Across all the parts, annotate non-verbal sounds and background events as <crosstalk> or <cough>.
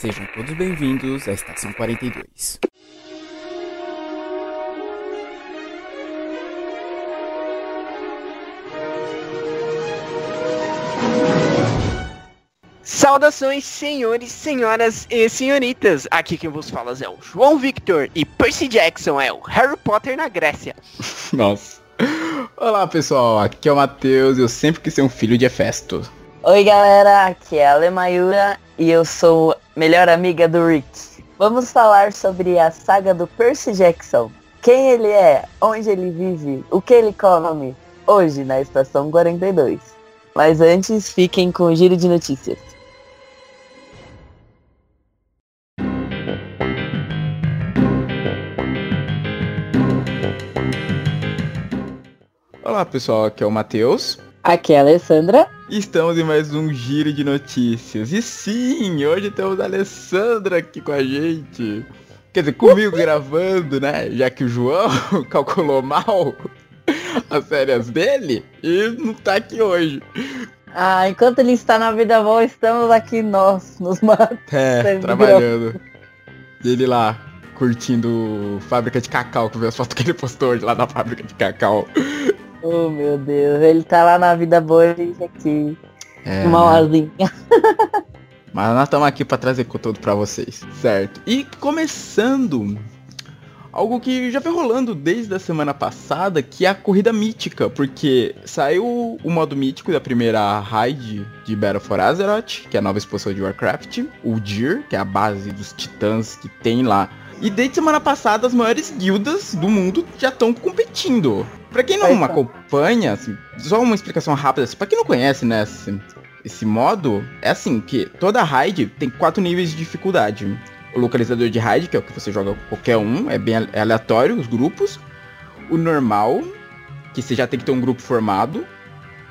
Sejam todos bem-vindos à Estação 42. Saudações, senhores, senhoras e senhoritas. Aqui quem vos fala é o João Victor e Percy Jackson é o Harry Potter na Grécia. <laughs> Nossa. Olá, pessoal. Aqui é o Matheus e eu sempre quis ser um filho de Hefesto. Oi, galera. Aqui é a Lemayura e eu sou melhor amiga do Rick. Vamos falar sobre a saga do Percy Jackson. Quem ele é, onde ele vive, o que ele come, hoje na Estação 42. Mas antes, fiquem com o giro de notícias. Olá, pessoal. Aqui é o Matheus. Aqui é a Alessandra. Estamos em mais um giro de notícias. E sim, hoje temos a Alessandra aqui com a gente. Quer dizer, comigo gravando, né? Já que o João <laughs> calculou mal <laughs> as férias dele e não tá aqui hoje. Ah, enquanto ele está na vida boa, estamos aqui nós, nos <laughs> matando. É, trabalhando. E ele lá, curtindo fábrica de cacau, que viu as fotos que ele postou hoje lá da fábrica de cacau. Oh meu Deus, ele tá lá na vida boa e gente aqui. É, Malzinha. <laughs> Mas nós estamos aqui para trazer conteúdo para vocês, certo? E começando algo que já vem rolando desde a semana passada, que é a corrida mítica, porque saiu o modo mítico da primeira raid de Battle for Azeroth, que é a nova expansão de Warcraft, o Dir, que é a base dos titãs que tem lá. E desde semana passada as maiores guildas do mundo já estão competindo. Pra quem não Eita. acompanha, assim, só uma explicação rápida, assim, pra quem não conhece, né, esse, esse modo, é assim, que toda raid tem quatro níveis de dificuldade. O localizador de raid, que é o que você joga qualquer um, é bem é aleatório os grupos. O normal, que você já tem que ter um grupo formado.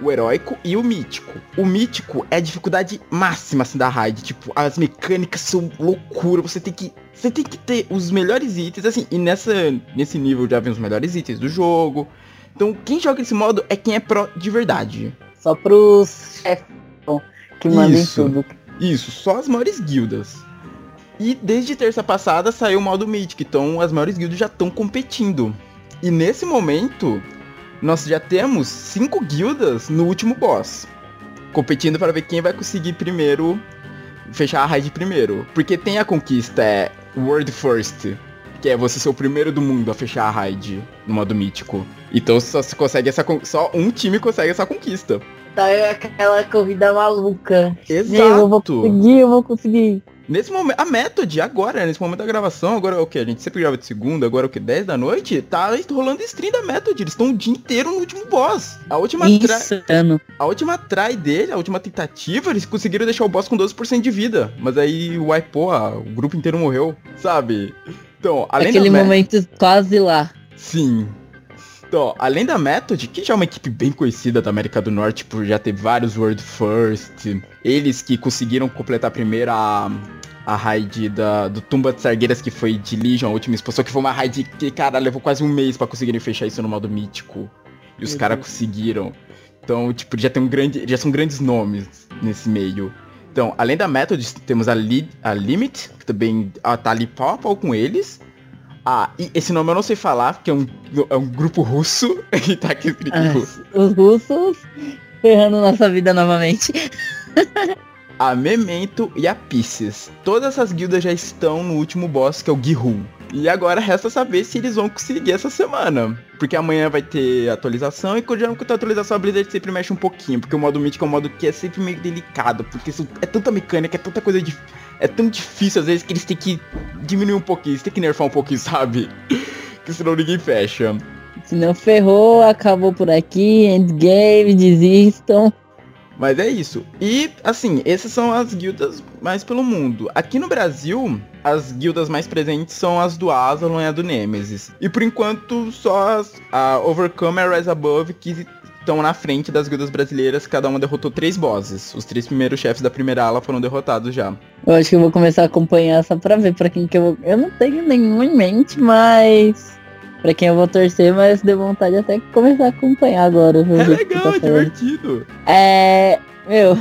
O heróico e o mítico. O mítico é a dificuldade máxima assim, da raid. Tipo, as mecânicas são loucura. Você tem que. Você tem que ter os melhores itens, assim, e nessa, nesse nível já vem os melhores itens do jogo. Então, quem joga esse modo é quem é pró de verdade. Só pros chefes que mandem Isso. tudo. Isso, só as maiores guildas. E desde terça passada saiu o modo Mythic, então as maiores guildas já estão competindo. E nesse momento, nós já temos cinco guildas no último boss. Competindo para ver quem vai conseguir primeiro fechar a raid primeiro. Porque tem a conquista, é World First. Que é você ser o primeiro do mundo a fechar a raid no modo mítico. Então só se consegue essa só um time consegue essa conquista. Tá é aquela corrida maluca. Exato. Eu vou conseguir, eu vou conseguir. Nesse momento, a Method agora, nesse momento da gravação, agora é o que? A gente sempre grava de segunda, agora é o que? 10 da noite? Tá rolando stream da Method, eles estão o dia inteiro no último boss. A última. Insano. a última try dele, a última tentativa, eles conseguiram deixar o boss com 12% de vida. Mas aí o ah, o grupo inteiro morreu, sabe? Então, além Aquele momento quase lá. Sim. Então, além da Method, que já é uma equipe bem conhecida da América do Norte por já ter vários World First, eles que conseguiram completar primeiro a, a raid da, do Tumba de Sargueiras, que foi de Legion, a última expansão, que foi uma raid que, cara, levou quase um mês pra conseguirem fechar isso no modo mítico. E os caras conseguiram. Então, tipo, já tem um grande. Já são grandes nomes nesse meio. Então, além da Method, temos a, Li- a Limit, que também ah, tá ali pau a pau com eles. Ah, esse nome eu não sei falar, porque é um, é um grupo russo <laughs> e tá aqui escrito Ah, russo. os russos ferrando nossa vida novamente. <laughs> A Memento e a Pisces. Todas essas guildas já estão no último boss, que é o Gihu. E agora resta saber se eles vão conseguir essa semana. Porque amanhã vai ter atualização e quando tem atualização a Blizzard sempre mexe um pouquinho. Porque o modo Mythic é um modo que é sempre meio delicado. Porque isso é tanta mecânica, é tanta coisa dif- É tão difícil às vezes que eles têm que diminuir um pouquinho, eles têm que nerfar um pouquinho, sabe? <laughs> Que senão ninguém fecha. Se não ferrou, acabou por aqui. Endgame, desistam. Mas é isso. E, assim, essas são as guildas mais pelo mundo. Aqui no Brasil, as guildas mais presentes são as do Asylum e a do Nemesis. E por enquanto, só as, a Overcome e a Rise Above que estão na frente das guildas brasileiras. Cada uma derrotou três bosses. Os três primeiros chefes da primeira ala foram derrotados já. Eu acho que eu vou começar a acompanhar só pra ver pra quem que eu vou. Eu não tenho nenhum em mente, mas. Pra quem eu vou torcer, mas deu vontade até começar a acompanhar agora. É legal, tá é divertido. É. Meu.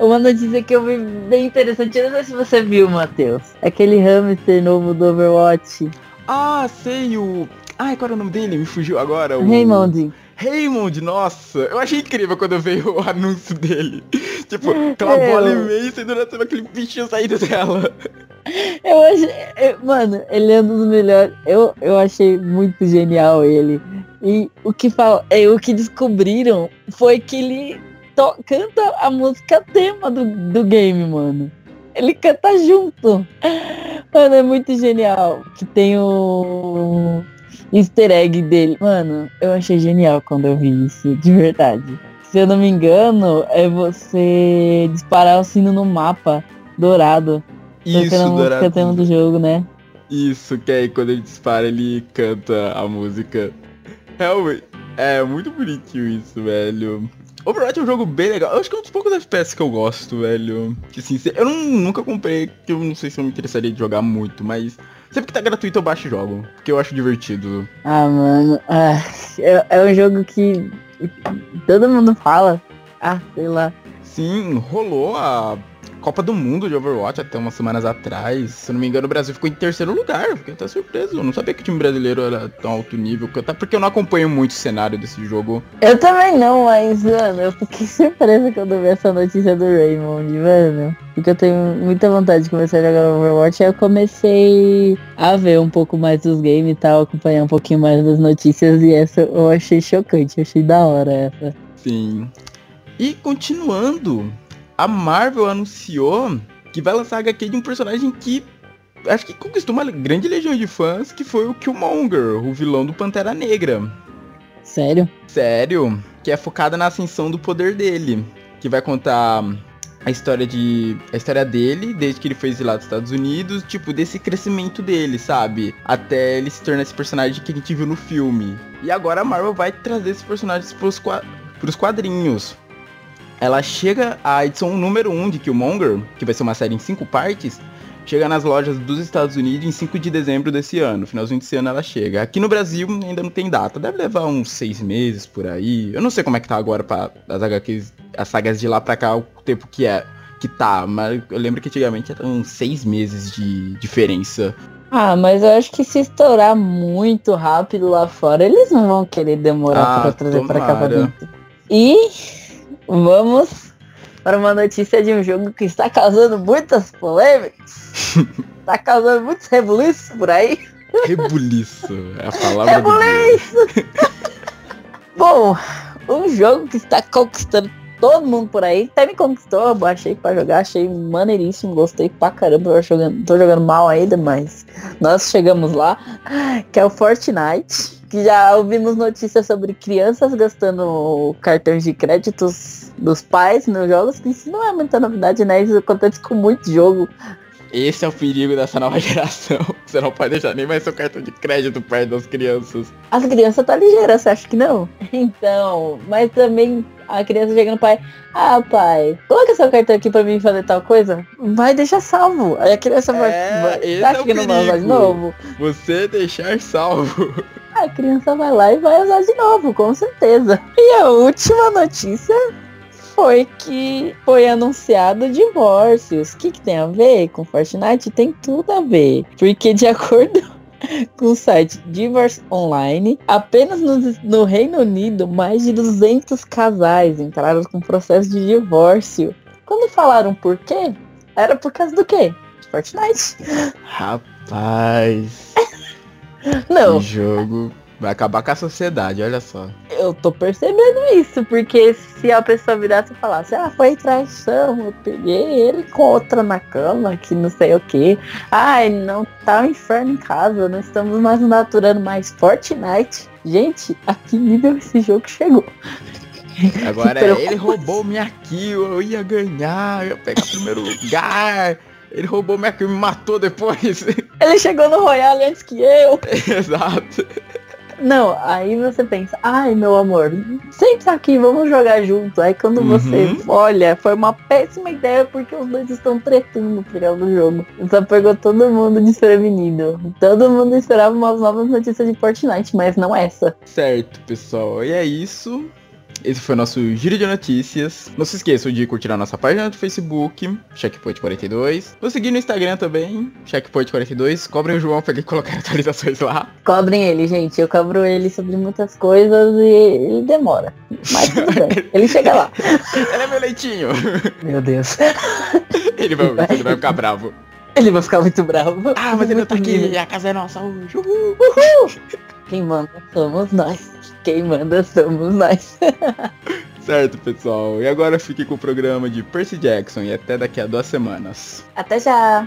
Uma notícia que eu vi bem interessante, eu não sei se você viu, Matheus. Aquele hamster novo do Overwatch. Ah, sei, o... Ai, qual era o nome dele? Me fugiu agora. O... Raymond. Raymond, nossa, eu achei incrível quando veio o anúncio dele. Tipo, aquela é, bola imensa e durante aquele bichinho saindo dela. Eu achei. Eu, mano, ele é um dos melhores. Eu, eu achei muito genial ele. E o que fala, é, o que descobriram foi que ele to, canta a música tema do, do game, mano. Ele canta junto. Mano, é muito genial. Que tem o easter egg dele. Mano, eu achei genial quando eu vi isso, de verdade. Se eu não me engano, é você disparar o sino no mapa dourado. Isso, a música tema do jogo, né? Isso, que aí quando ele dispara, ele canta a música. Realmente, é muito bonitinho isso, velho. Overwatch é um jogo bem legal. Eu acho que é um dos poucos FPS que eu gosto, velho. Que assim, eu não, nunca comprei, que eu não sei se eu me interessaria de jogar muito, mas sempre que tá gratuito eu baixo e jogo. Porque eu acho divertido. Ah, mano. Ah, é, é um jogo que todo mundo fala. Ah, sei lá. Sim, rolou a Copa do Mundo de Overwatch até umas semanas atrás. Se não me engano, o Brasil ficou em terceiro lugar. Fiquei até surpreso. Eu não sabia que o time brasileiro era tão alto nível. Até porque eu não acompanho muito o cenário desse jogo. Eu também não, mas, mano, eu fiquei <laughs> surpresa quando vi essa notícia do Raymond, mano. Porque eu tenho muita vontade de começar a jogar Overwatch. Aí eu comecei a ver um pouco mais dos games e tal, acompanhar um pouquinho mais das notícias. E essa eu achei chocante, eu achei da hora essa. Sim. E continuando, a Marvel anunciou que vai lançar HQ de um personagem que acho que conquistou uma grande legião de fãs, que foi o Killmonger, o vilão do Pantera Negra. Sério? Sério, que é focada na ascensão do poder dele, que vai contar a história de a história dele desde que ele foi exilado dos Estados Unidos, tipo desse crescimento dele, sabe? Até ele se tornar esse personagem que a gente viu no filme. E agora a Marvel vai trazer esses personagens pros, pros quadrinhos ela chega, a edição número 1 um de Killmonger, que vai ser uma série em cinco partes, chega nas lojas dos Estados Unidos em 5 de dezembro desse ano. Finalzinho desse ano ela chega. Aqui no Brasil ainda não tem data. Deve levar uns seis meses por aí. Eu não sei como é que tá agora para as HQs, as sagas de lá pra cá, o tempo que é que tá. Mas eu lembro que antigamente eram uns seis meses de diferença. Ah, mas eu acho que se estourar muito rápido lá fora, eles não vão querer demorar ah, pra trazer pra cá pra dentro. E Vamos para uma notícia de um jogo que está causando muitas polêmicas. está <laughs> causando muitos rebuliços por aí. Rebuliço, é a palavra Rebuliço! <laughs> Bom, um jogo que está conquistando todo mundo por aí. Até me conquistou, baixei pra jogar, achei maneiríssimo, gostei pra caramba. Tô jogando, tô jogando mal ainda, mas nós chegamos lá. Que é o Fortnite que já ouvimos notícias sobre crianças gastando cartões de créditos dos pais nos jogos, que isso não é muita novidade, né? Isso acontece com muito jogo. Esse é o perigo dessa nova <laughs> geração. Você não pode deixar nem mais seu cartão de crédito perto das crianças. As crianças tá ligeiras, você acha que não? Então, mas também a criança chega no pai, ah pai, coloca seu cartão aqui pra mim fazer tal coisa. Vai deixar salvo. Aí a criança vai. É, vai esse acha é que não vai de novo? Você deixar salvo. <laughs> A criança vai lá e vai usar de novo, com certeza. E a última notícia foi que foi anunciado divórcios. O que, que tem a ver com Fortnite? Tem tudo a ver. Porque de <laughs> acordo com o site Divorce Online, apenas no, no, Reino Unido, mais de 200 casais entraram com processo de divórcio. Quando falaram por quê, era por causa do quê? Fortnite. <laughs> Rapaz. Não. Que jogo Vai acabar com a sociedade, olha só. Eu tô percebendo isso, porque se a pessoa virasse e falasse, ah, foi traição, eu peguei ele com outra na cama, que não sei o que. Ai, não tá um inferno em casa, não estamos mais naturando mais Fortnite. Gente, a que nível esse jogo chegou? Agora <laughs> ele roubou minha kill, eu ia ganhar, eu ia pegar primeiro lugar. Ele roubou minha e me matou depois. <laughs> Ele chegou no Royale antes que eu. Exato. Não, aí você pensa, ai meu amor, senta aqui, vamos jogar junto. Aí quando uhum. você olha, foi uma péssima ideia porque os dois estão tretando por causa do jogo. Então pegou todo mundo desprevenido. Todo mundo esperava umas novas notícias de Fortnite, mas não essa. Certo, pessoal. E é isso. Esse foi o nosso giro de notícias. Não se esqueçam de curtir a nossa página do Facebook, Checkpoint42. Nos seguir no Instagram também, Checkpoint42. Cobrem o João pra ele colocar <laughs> atualizações lá. Cobrem ele, gente. Eu cobro ele sobre muitas coisas e ele demora. Mas tudo bem. <laughs> Ele chega lá. ele é meu leitinho. Meu Deus. Ele vai, ele vai ficar bravo. Ele vai ficar muito bravo. Ah, mas ele não tá aqui a casa é nossa hoje. Uhul. Uhul. Quem manda somos nós. Quem manda somos nós. <laughs> certo, pessoal. E agora fique com o programa de Percy Jackson e até daqui a duas semanas. Até já.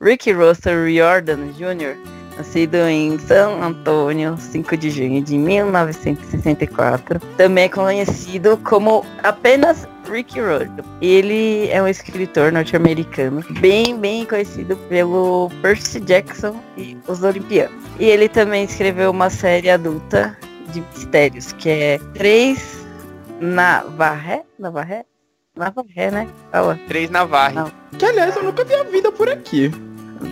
Ricky Russell Riordan Jr., nascido em São Antônio, 5 de junho de 1964, também é conhecido como apenas Ricky Riordan. Ele é um escritor norte-americano, bem, bem conhecido pelo Percy Jackson e os Olimpianos. E ele também escreveu uma série adulta de mistérios, que é Três Navarré? Navarré? Navarré, né? Fala. Três Navarre. Não. Que aliás eu nunca vi a vida por aqui.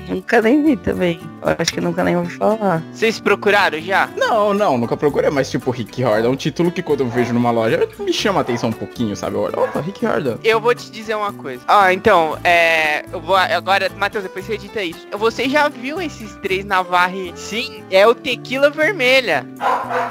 Nunca nem vi também. Eu acho que nunca nem ouvi falar. Vocês procuraram já? Não, não, nunca procurei, mas tipo, Rick Horda é um título que quando eu vejo numa loja me chama a atenção um pouquinho, sabe? Eu olho, opa, Rick Horda. Eu vou te dizer uma coisa. Ah, então, é. Eu vou. Agora, Matheus, depois você edita isso. Você já viu esses três Navarre? Sim, é o tequila vermelha.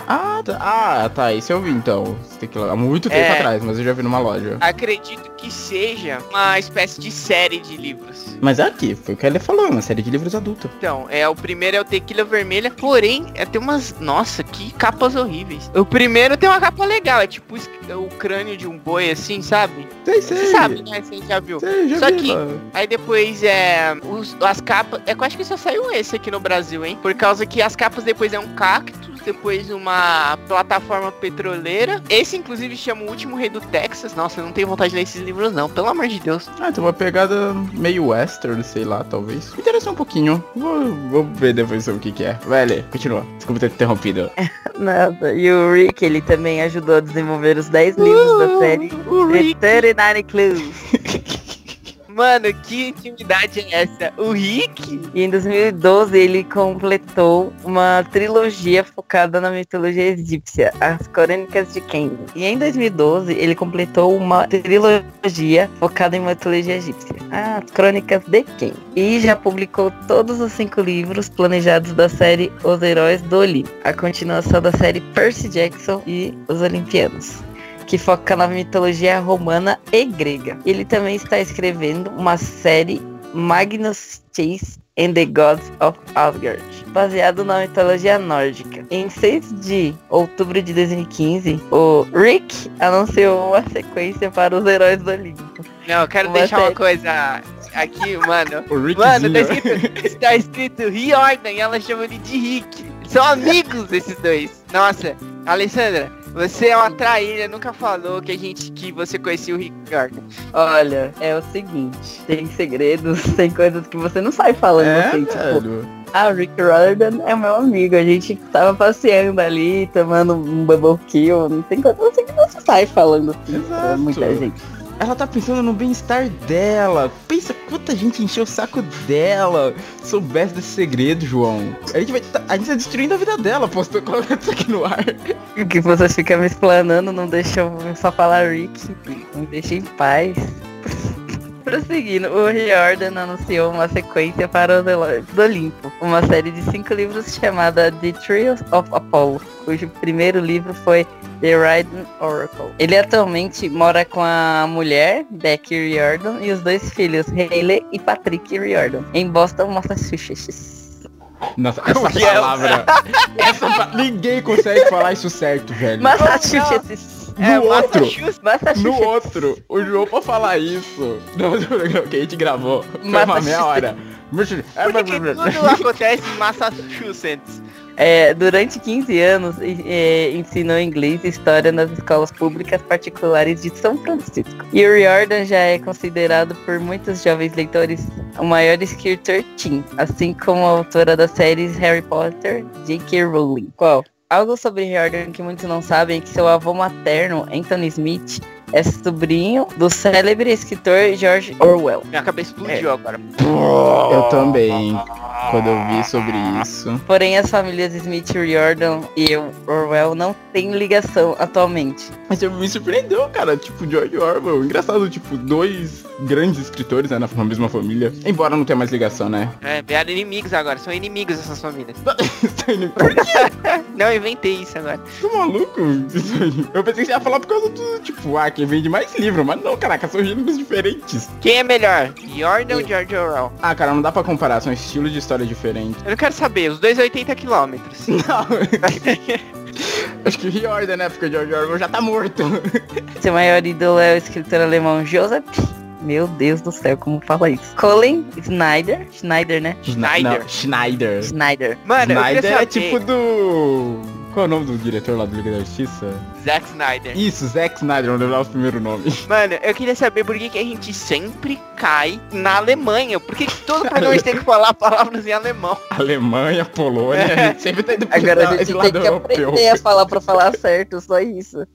Ah, tá. Ah, tá. Isso eu vi então. Tequila, há muito tempo É. atrás, mas eu já vi numa loja. Acredito que seja uma espécie de série de livros. Mas é aqui, foi o que ele falou, uma série de livros adultos. Então, é o primeiro é o Tequila Vermelha, porém, é, tem umas. Nossa, que capas horríveis. O primeiro tem uma capa legal, é tipo o crânio de um boi assim, sabe? Sei, sei. Você sabe, né? Você já viu. Sei, já Só vi, que- mano. Aí depois é. Os, as capas. É que eu acho que só saiu esse aqui no Brasil, hein? Por causa que as capas depois é um cactus, depois uma plataforma petroleira. Esse, inclusive, chama o último rei do Texas. Nossa, eu não tenho vontade de ler esses livros, não. Pelo amor de Deus. Ah, tem uma pegada meio western, sei lá, talvez. Me interessou um pouquinho. Vou, vou ver depois sobre o que que é. Vai, continua. Desculpa ter interrompido. <laughs> Nada. E o Rick, ele também ajudou a desenvolver os 10 livros da série O Rick. The 39 Clues. <laughs> Mano, que intimidade é essa? O Rick? E em 2012 ele completou uma trilogia focada na mitologia egípcia, As Crônicas de Kend. E em 2012 ele completou uma trilogia focada em mitologia egípcia, As Crônicas de Kend. E já publicou todos os cinco livros planejados da série Os Heróis do Olimpo, a continuação da série Percy Jackson e os Olimpianos que foca na mitologia romana e grega. Ele também está escrevendo uma série Magnus Chase and the Gods of Asgard, baseado na mitologia nórdica. Em 6 de outubro de 2015, o Rick anunciou uma sequência para os heróis do Olimpo. Não, eu quero Uma deixar uma série. coisa aqui, mano. O Rickzinho. Mano, tá escrito, tá escrito Riordan e ela chama ele de Rick. São amigos esses dois. Nossa, Alessandra, você é uma traíra, nunca falou que a gente que você conhecia o Rick Riordan. Olha, é o seguinte, tem segredos, <laughs> tem coisas que você não sai falando É, assim, tipo, velho. Ah, o Rick Riordan é meu amigo. A gente tava passeando ali, tomando um bubble kill. Não tem coisa assim que você sai falando assim pra Exato. muita gente. Ela tá pensando no bem-estar dela. Pensa quanta gente encheu o saco dela. Soubesse desse segredo, João. A gente vai tá, a gente tá destruindo a vida dela, tá <laughs> colocando isso aqui no ar. Que você fica me explanando, não deixa eu só falar Rick. Me deixa em paz. Prosseguindo, o Riordan anunciou uma sequência para os Heróis do Olimpo, uma série de cinco livros chamada The Trials of Apollo, cujo primeiro livro foi The Raiden Oracle. Ele atualmente mora com a mulher, Becky Riordan, e os dois filhos, Hayley e Patrick Riordan, em Boston, Massachusetts. Nossa, Como essa que é? palavra. <laughs> essa Ninguém consegue falar isso certo, velho. Massachusetts! No É, outro. Massachusetts. Massachusetts! No outro, o João pra falar isso. No programa que a gente gravou. Foi uma meia hora. Por que que tudo acontece em Massachusetts? É, durante 15 anos é, ensinou inglês e história nas escolas públicas particulares de São Francisco. E o Riordan já é considerado por muitos jovens leitores o maior escritor teen, assim como a autora das séries Harry Potter, J.K. Rowling. Qual? Algo sobre Riordan que muitos não sabem é que seu avô materno, Anthony Smith, é sobrinho do célebre escritor George Orwell. Minha cabeça explodiu agora. Eu também, quando eu vi sobre isso. Porém, as famílias Smith Riordan e Orwell não têm ligação atualmente. Mas me surpreendeu, cara. Tipo, George Orwell. Engraçado, tipo, dois grandes escritores, né, na mesma família. Embora não tenha mais ligação, né? É, vieram inimigos agora, são inimigos essas famílias. <laughs> não, eu inventei isso agora. Tô maluco? Eu pensei que você ia falar por causa do, tipo, ah, quem vende mais livro, mas não, caraca, são gêneros diferentes. Quem é melhor? Jordan ou George Orwell? Ah, cara, não dá pra comparar, são estilos de história diferentes. Eu não quero saber, os dois 80 quilômetros. <laughs> Não. <laughs> Acho que Riordan, né? Porque o George Orwell já tá morto. <laughs> Seu maior ídolo é o escritor alemão Joseph meu Deus do céu, como fala isso? Colin Schneider? Schneider, né? Schneider. Não, Schneider. Schneider. Mano, Schneider é tipo do... Qual é o nome do diretor lá do Liga da Justiça? Zack Snyder. Isso, Zack Snyder, vou lembrar o primeiro nome. Mano, eu queria saber por que, que a gente sempre cai na Alemanha. Por que, que todo programa tem que falar palavras em alemão? <laughs> Alemanha, Polônia, a gente sempre tá indo pro Agora a gente lado tem que europeu. aprender a falar pra falar certo, só isso.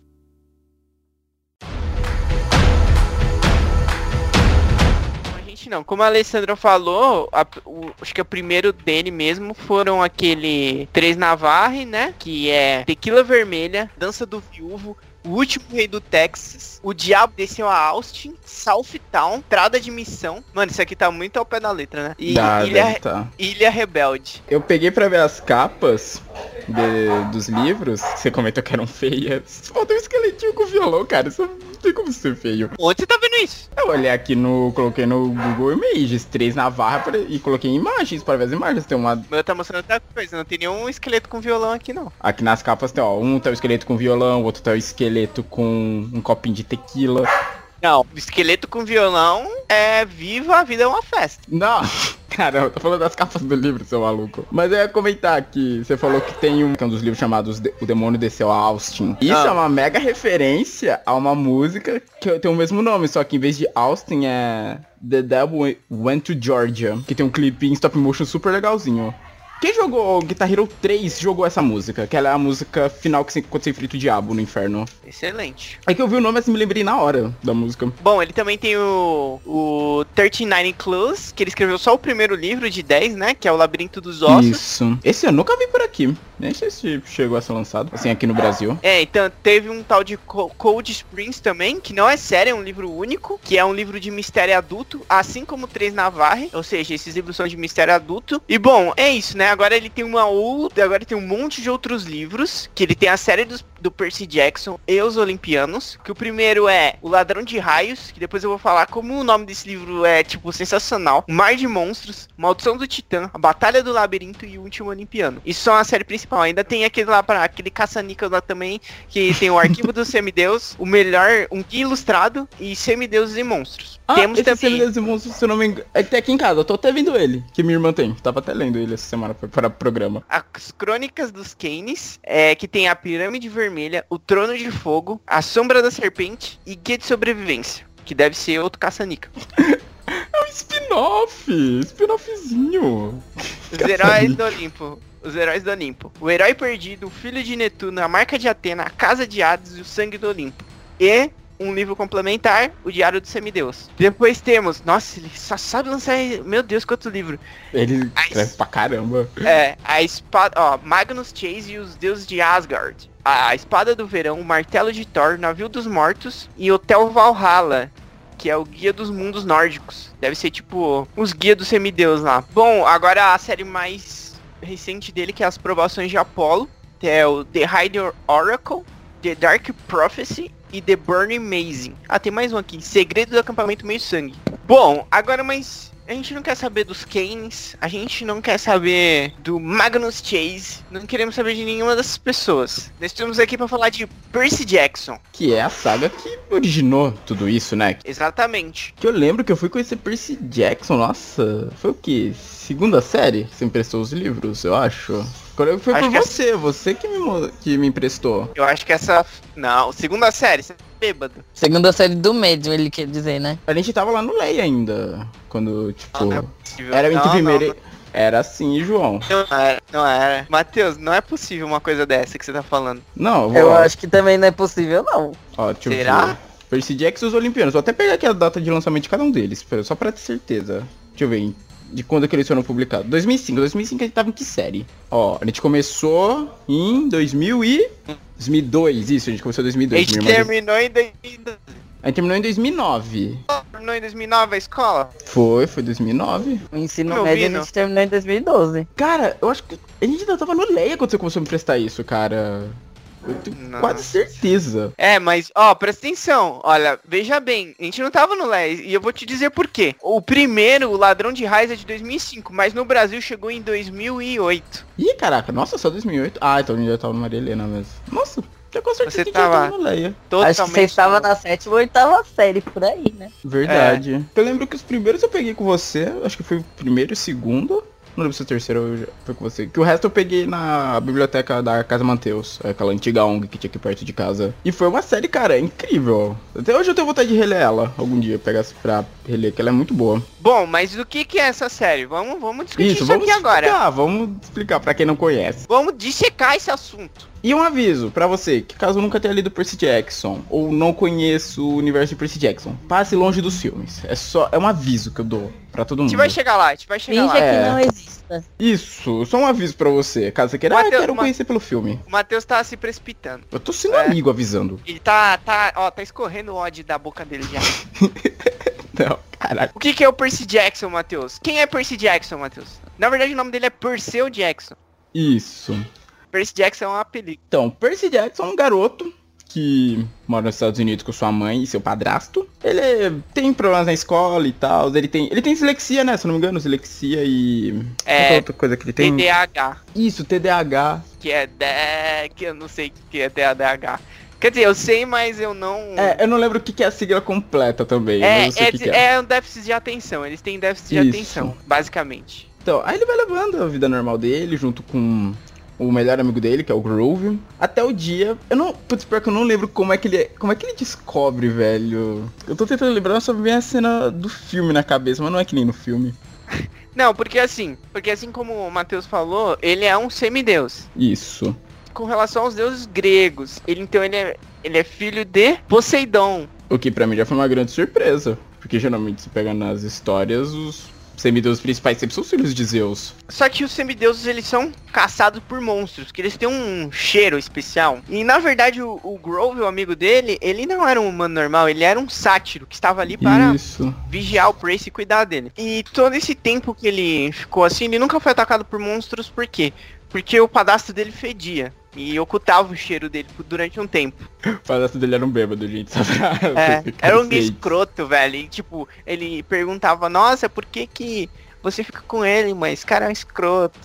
Não. Como a Alessandra falou, a- o- acho que o primeiro dele mesmo foram aquele Três Navarre, né? Que é Tequila Vermelha, Dança do Viúvo, O Último Rei do Texas, O Diabo Desceu a Austin, Southtown, Trada de Missão. Mano, isso aqui tá muito ao pé da letra, né? E Dá, Ilha, tá. Ilha Rebelde. Eu peguei pra ver as capas de- dos livros, você comentou que eram feias. Faltou um esqueletinho com violão, cara. Isso tem como ser feio. Onde você tá vendo isso? Eu olhei aqui no. Coloquei no Google Images, três navarra pra- e coloquei imagens para ver as imagens. Tem uma. Meu tá mostrando outra coisa, não tem nenhum esqueleto com violão aqui não. Aqui nas capas tem, ó, um tá o esqueleto com violão, o outro tá o esqueleto com um copinho de tequila. Não, esqueleto com violão é viva, a vida é uma festa. Não, <laughs> cara, eu tô falando das capas do livro, seu maluco. Mas eu ia comentar que você falou que tem um, que é um dos livros chamados De- O Demônio Desceu a Austin. Isso Ah. é uma mega referência a uma música que tem o mesmo nome, só que em vez de Austin é The Devil Went to Georgia, que tem um clipe em stop motion super legalzinho. Quem jogou Guitar Hero 3 jogou essa música, que ela é a música final que você, quando você enfrenta o diabo no inferno. Excelente. É que eu vi o nome assim me lembrei na hora da música. Bom, ele também tem o, o 39 Clues, que ele escreveu só o primeiro livro de 10, né? Que é o Labirinto dos Ossos. Isso. Esse eu nunca vi por aqui. Nem sei se chegou a ser lançado, assim, aqui no Brasil. É, então teve um tal de Co- Cold Springs também, que não é série, é um livro único, que é um livro de mistério adulto, assim como Três Navarre, ou seja, esses livros são de mistério adulto. E bom, é isso, né? Agora ele tem uma outra, agora tem um monte de outros livros, que ele tem a série dos, do Percy Jackson e os Olimpianos, que o primeiro é O Ladrão de Raios, que depois eu vou falar como o nome desse livro é, tipo, sensacional. Mar de Monstros, Maldição do Titã, A Batalha do Labirinto e o Último Olimpiano. Isso são a série principal. Ainda tem aquele lá para aquele caça-níquel lá também, que tem o Arquivo dos Semideus, o melhor, um guia ilustrado e Semideuses e Monstros. Ah, Temos esse também. E Monstros, se não me engano... É que tem aqui em casa, eu tô até vendo ele, que minha irmã tem. Tava até lendo ele essa semana para, para programa. As Crônicas dos Canes, é, que tem a Pirâmide Vermelha, o Trono de Fogo, a Sombra da Serpente e Guia de Sobrevivência, que deve ser outro caça-níquel. <laughs> É um spin-off! Spin-offzinho! Os Heróis do Olimpo. Os Heróis do Olimpo. O Herói Perdido, o Filho de Netuno, a Marca de Atena, a Casa de Hades e o Sangue do Olimpo. E um livro complementar, o Diário do Semideus. Depois temos... Nossa, ele só sabe lançar... Meu Deus, quanto livro. Ele Ai, escreve pra caramba. É, a espada... Ó, Magnus Chase e os Deuses de Asgard. A Espada do Verão, o Martelo de Thor, Navio dos Mortos e Hotel Valhalla. Que é o Guia dos Mundos Nórdicos. Deve ser tipo os guias dos semideus lá. Bom, agora a série mais recente dele, que é as provações de Apolo. Que é o The Hide Oracle, The Dark Prophecy e The Burning Amazing. Ah, tem mais um aqui. Segredo do Acampamento Meio Sangue. Bom, agora mas... A gente não quer saber dos Kanes, a gente não quer saber do Magnus Chase, não queremos saber de nenhuma dessas pessoas. Nós estamos aqui pra falar de Percy Jackson. Que é a saga que originou tudo isso, né? Exatamente. Que eu lembro que eu fui conhecer Percy Jackson, nossa, foi o que? Segunda série? Você emprestou os livros, eu acho. Eu fui Acho por que é- você, você que me, que me emprestou. Eu acho que essa. Não, segunda série, você é bêbado. Segunda série do médium, ele quer dizer, né? A gente tava lá no Leia ainda. Quando, tipo. Não é possível. era entre Não, primeiro. não, Era assim, João. Não, não era, não era. Matheus, não é possível uma coisa dessa que você tá falando. Não, eu vou. Eu acho que também não é possível, não. Ó, Será? ver. Percy Jackson e os Olimpianos. Vou até pegar aqui a data de lançamento de cada um deles, só pra ter certeza. Deixa eu ver, de quando que eles foram publicados. 2005. 2005 a gente tava em que série? Ó, a gente começou em 2000 e... 2002, isso, a gente começou em 2002. A gente terminou em 2002. A gente terminou em 2009. Terminou em 2009 a escola? Foi, foi 2009. O ensino médio a gente terminou em 2012. Cara, eu acho que a gente ainda tava no Leia quando você começou a me prestar isso, cara. Eu tenho quase certeza. É, mas, ó, presta atenção. Olha, veja bem, a gente não tava no LES e eu vou te dizer por quê. O primeiro, o Ladrão de Raiz, é de 2005, mas no Brasil chegou em 2008. Ih, caraca, nossa, só 2008. Ah, então a gente já tava no Maria Helena mesmo. Nossa, já com certeza você tava, no Leia. Acho que você estava na sétima ou oitava série, por aí, né? Verdade. É. Eu lembro que os primeiros eu peguei com você, acho que foi o primeiro e o segundo. Não lembro se o terceiro foi com você. Que o resto eu peguei na biblioteca da Casa Manteus. Aquela antiga ONG que tinha aqui perto de casa. E foi uma série, cara, incrível. Até hoje eu tenho vontade de reler ela. Algum dia, pegar pra reler, que ela é muito boa. Bom, mas do que que é essa série? Vamos, vamos discutir isso, isso vamos aqui explicar, agora. Vamos explicar pra quem não conhece. Vamos dissecar esse assunto. E um aviso para você, que caso nunca tenha lido Percy Jackson ou não conheça o universo de Percy Jackson, passe longe dos filmes. É só é um aviso que eu dou para todo mundo. A gente vai chegar lá, a gente vai chegar Finge lá. que é. não exista. Isso, só um aviso para você, caso você queira, Mateus, ah, quero conhecer pelo filme. O Matheus tá se precipitando. Eu tô sendo é. amigo avisando. Ele tá, tá, ó, tá escorrendo o ódio da boca dele já. <laughs> não, caralho. O que que é o Percy Jackson, Matheus? Quem é Percy Jackson, Matheus? Na verdade o nome dele é Perseu Jackson. Isso. Percy Jackson é uma película. Então, Percy Jackson é um garoto que mora nos Estados Unidos com sua mãe e seu padrasto. Ele tem problemas na escola e tal. Ele tem, ele tem dislexia, né? Se não me engano, dislexia e. É. outra coisa que ele tem? TDAH. Isso, TDAH. Que é de... que eu não sei o que é TDAH. Quer dizer, eu sei, mas eu não. É, eu não lembro o que é a sigla completa também. É, é, que é. é um déficit de atenção. Eles têm déficit Isso. de atenção, basicamente. Então, aí ele vai levando a vida normal dele, junto com o melhor amigo dele, que é o Grove, até o dia. Eu não. Putz, pior que eu não lembro como é que ele. Como é que ele descobre, velho. Eu tô tentando lembrar, só vem a cena do filme na cabeça, mas não é que nem no filme. <laughs> Não, porque assim, porque assim como o Matheus falou, ele é um semideus. Isso. Com relação aos deuses gregos, ele então ele é, ele é filho de Poseidon. O que para mim já foi uma grande surpresa, porque geralmente se pega nas histórias os semideuses principais sempre são os filhos de Zeus. Só que os semideuses eles são caçados por monstros, que eles têm um cheiro especial. E na verdade o, o Grove, o amigo dele, ele não era um humano normal, ele era um sátiro que estava ali para Isso. vigiar o Prace e cuidar dele. E todo esse tempo que ele ficou assim, ele nunca foi atacado por monstros, por quê? Porque o padastro dele fedia. E ocultava o cheiro dele durante um tempo. O padastro dele era um bêbado, gente. Só pra é, <laughs> era um escroto, velho. E, tipo, ele perguntava, nossa, por que que você fica com ele, mas esse cara é um escroto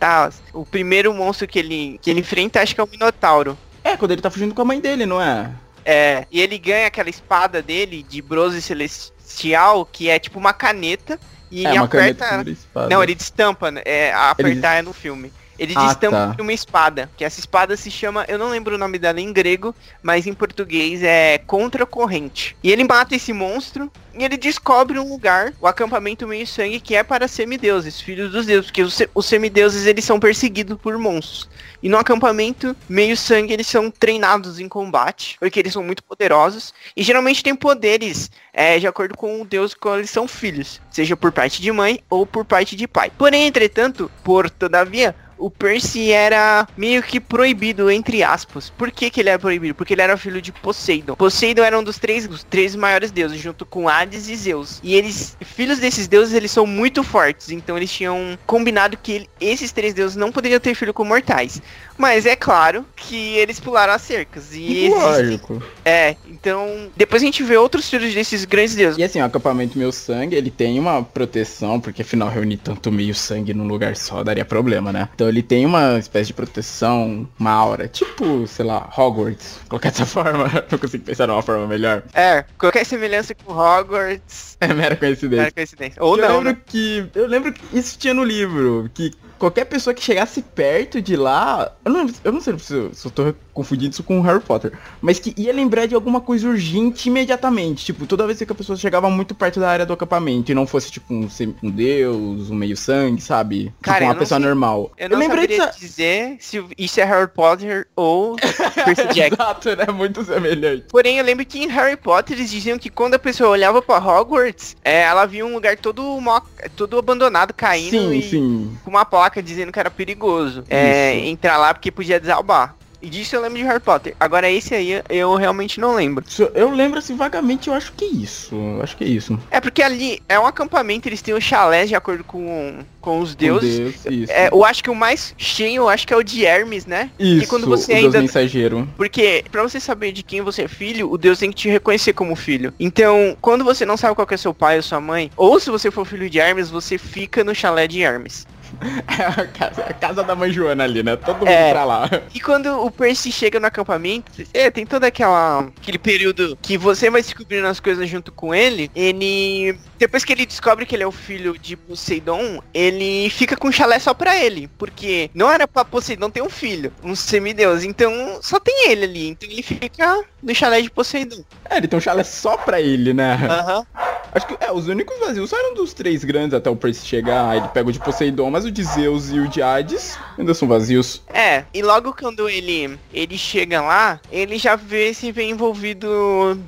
tal. O primeiro monstro que ele, que ele enfrenta, acho que é o Minotauro. É, quando ele tá fugindo com a mãe dele, não é? É, e ele ganha aquela espada dele de bronze celestial, que é tipo uma caneta. E é, ele aperta. Não, ele destampa, né? É, apertar ele... é no filme. Ele ah, tá. uma espada, que essa espada se chama, eu não lembro o nome dela em grego, mas em português é contra-corrente. E ele mata esse monstro e ele descobre um lugar, o acampamento meio sangue, que é para semideuses, filhos dos deuses, porque os, os semideuses eles são perseguidos por monstros. E no acampamento meio sangue eles são treinados em combate, porque eles são muito poderosos e geralmente têm poderes é, de acordo com o deus qual eles são filhos, seja por parte de mãe ou por parte de pai. Porém, entretanto, por todavia, o Percy era meio que proibido, entre aspas. Por que, que ele era proibido? Porque ele era filho de Poseidon. Poseidon era um dos três, os três maiores deuses, junto com Hades e Zeus. E eles, filhos desses deuses, eles são muito fortes. Então eles tinham combinado que ele, esses três deuses não poderiam ter filho com mortais. Mas é claro que eles pularam as cercas. E Lógico. Existe... É, então. Depois a gente vê outros filhos desses grandes deuses. E assim, o acampamento Meu Sangue, ele tem uma proteção, porque afinal reunir tanto meio sangue num lugar só daria problema, né? Então ele tem uma espécie de proteção, uma aura, tipo, sei lá, Hogwarts. Colocar dessa <laughs> forma, não consigo pensar numa forma melhor. É, qualquer semelhança com Hogwarts. É mera coincidência. Mera coincidência. Ou eu não. Lembro né? que, eu lembro que isso tinha no livro, que qualquer pessoa que chegasse perto de lá. Eu não, eu não sei se eu, se eu tô confundindo isso com Harry Potter. Mas que ia lembrar de alguma coisa urgente imediatamente. Tipo, toda vez que a pessoa chegava muito perto da área do acampamento e não fosse, tipo, um, um deus, um meio sangue, sabe? Cara, tipo, uma eu pessoa sei- normal. Eu não lembrei saberia dizer se isso é Harry Potter ou <laughs> Percy Jackson. Exato, né? Muito semelhante. Porém, eu lembro que em Harry Potter eles diziam que quando a pessoa olhava pra Hogwarts, é, ela via um lugar todo, mo- todo abandonado, caindo Sim, e sim. com uma placa dizendo que era perigoso é, entrar lá porque podia desalbar. E disso eu lembro de Harry Potter. Agora esse aí eu realmente não lembro. Eu lembro assim vagamente, eu acho que é isso. Eu acho que é isso. É porque ali é um acampamento, eles têm os chalés de acordo com, com os Com deuses. Deus, isso. É, eu acho que o mais cheio, eu acho que é o de Hermes, né? isso, e quando você o ainda- Deus mensageiro. Porque pra você saber de quem você é filho, o Deus tem que te reconhecer como filho. Então, quando você não sabe qual que é seu pai ou sua mãe, ou se você for filho de Hermes, você fica no chalé de Hermes. <laughs> É a casa, a casa da mãe Joana ali, né? Todo mundo É. pra lá. E quando o Percy chega no acampamento, é, tem todo aquela, aquele período que você vai descobrindo as coisas junto com ele, ele... Depois que ele descobre que ele é o filho de Poseidon, ele fica com um chalé só pra ele. Porque não era pra Poseidon ter um filho, um semideus. Então, só tem ele ali. Então ele fica no chalé de Poseidon. É, ele tem um chalé só pra ele, né? Aham. Acho que é, os únicos vazios só eram dos três grandes até o Percy chegar. Ele pega o de Poseidon, mas o de Zeus e o de Hades ainda são vazios. É, e logo quando ele ele chega lá, ele já vê se vê envolvido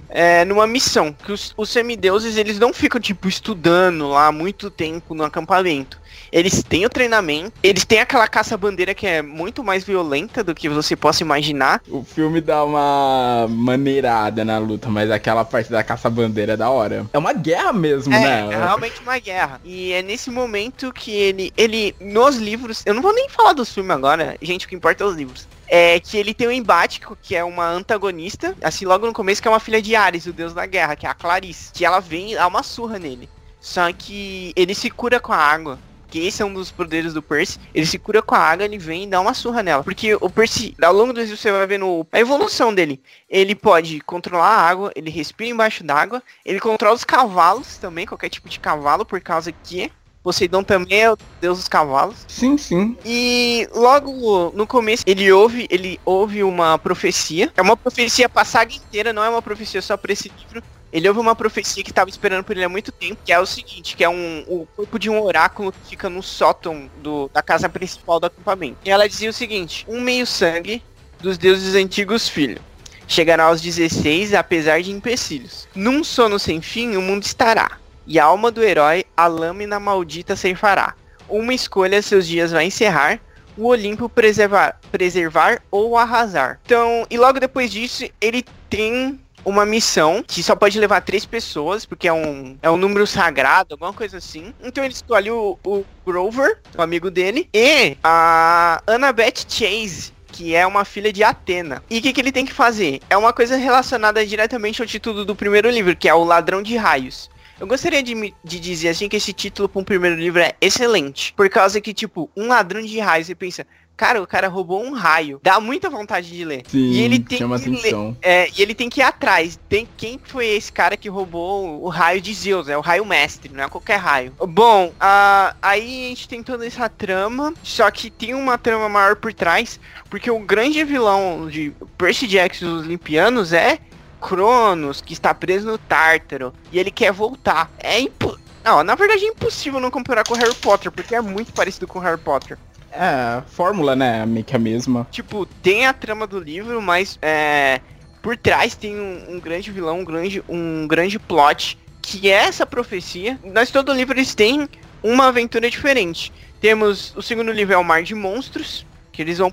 é, numa missão. Que os, os semideuses, eles não ficam, tipo, estudando lá muito tempo no acampamento. Eles têm o treinamento, eles têm aquela caça-bandeira que é muito mais violenta do que você possa imaginar. O filme dá uma maneirada na luta, mas aquela parte da caça-bandeira é da hora. É uma guerra mesmo, É, né? é realmente uma guerra. E é nesse momento que ele, ele, nos livros, eu não vou nem falar dos filmes agora, gente, o que importa é os livros. É que ele tem um embate, que é uma antagonista, assim, logo no começo, que é uma filha de Ares, o deus da guerra, que é a Clarice. Que ela vem e dá uma surra nele. Só que ele se cura com a água. Que esse é um dos poderes do Percy. Ele se cura com a água, ele vem e dá uma surra nela. Porque o Percy, ao longo do livro, você vai vendo a evolução dele. Ele pode controlar a água, ele respira embaixo d'água, ele controla os cavalos também, qualquer tipo de cavalo, por causa que Poseidon também é o deus dos cavalos. Sim, sim. E logo no começo ele ouve, ele ouve uma profecia. É uma profecia pra saga inteira, não é uma profecia só pra esse livro. Ele ouve uma profecia que estava esperando por ele há muito tempo, que é o seguinte, que é um, o corpo de um oráculo que fica no sótão do, da casa principal do acampamento. E ela dizia o seguinte, um meio sangue dos deuses antigos filho. Chegará aos 16, apesar de empecilhos. Num sono sem fim, o mundo estará. E a alma do herói, a lâmina maldita ceifará. Uma escolha seus dias vai encerrar. O Olimpo preservar, preservar ou arrasar. Então, e logo depois disso, ele tem uma missão que só pode levar três pessoas, porque é um, é um número sagrado, alguma coisa assim. Então ele escolhe o, o Grover, o amigo dele, e a Annabeth Chase, que é uma filha de Atena. E o que, que ele tem que fazer? É uma coisa relacionada diretamente ao título do primeiro livro, que é o Ladrão de Raios. Eu gostaria de, de dizer assim que esse título para um primeiro livro é excelente. Por causa que, tipo, um ladrão de raios, você pensa, cara, o cara roubou um raio. Dá muita vontade de ler. Sim, e ele tem chama que ler- atenção. é, e ele tem que ir atrás. Tem quem foi esse cara que roubou o raio de Zeus, é o raio mestre, não é qualquer raio. Bom, ah, aí a gente tem toda essa trama, só que tem uma trama maior por trás, porque o grande vilão de Percy Jackson e os Olimpianos é Cronos, que está preso no Tártaro, e ele quer voltar. É impo... Não, na verdade é impossível não comparar com Harry Potter, porque é muito parecido com Harry Potter. É, fórmula, né? Meio que a mesma. Tipo, tem a trama do livro, mas é, por trás tem um, um grande vilão, um grande, um grande plot, que é essa profecia. Mas todo livro eles têm uma aventura diferente. Temos o segundo livro é o Mar de Monstros, que eles vão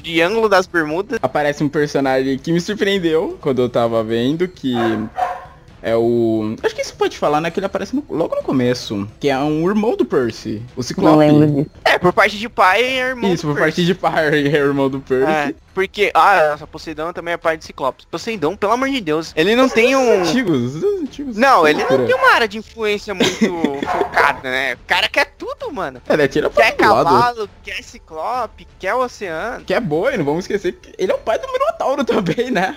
Triângulo das Bermudas. Aparece um personagem que me surpreendeu quando eu tava vendo, que é o... Acho que isso pode falar, né? Que ele aparece no- logo no começo. Que é um irmão do Percy. O Ciclope. Não lembro disso. É, por parte de pai é irmão Isso, do por Percy. parte de pai, <laughs> é irmão do Percy. É, porque, ah, essa Poseidon também é pai de Ciclopes. Poseidon, pelo amor de Deus, ele não tem um... antigos, os antigos. Não, ele não tem uma área de influência muito <laughs> focada, né? O cara quer tudo, mano. Ele atira pra Quer todo lado. cavalo, quer ciclope, quer oceano. Que é boi, não vamos esquecer que ele é o pai do Minotauro também, né?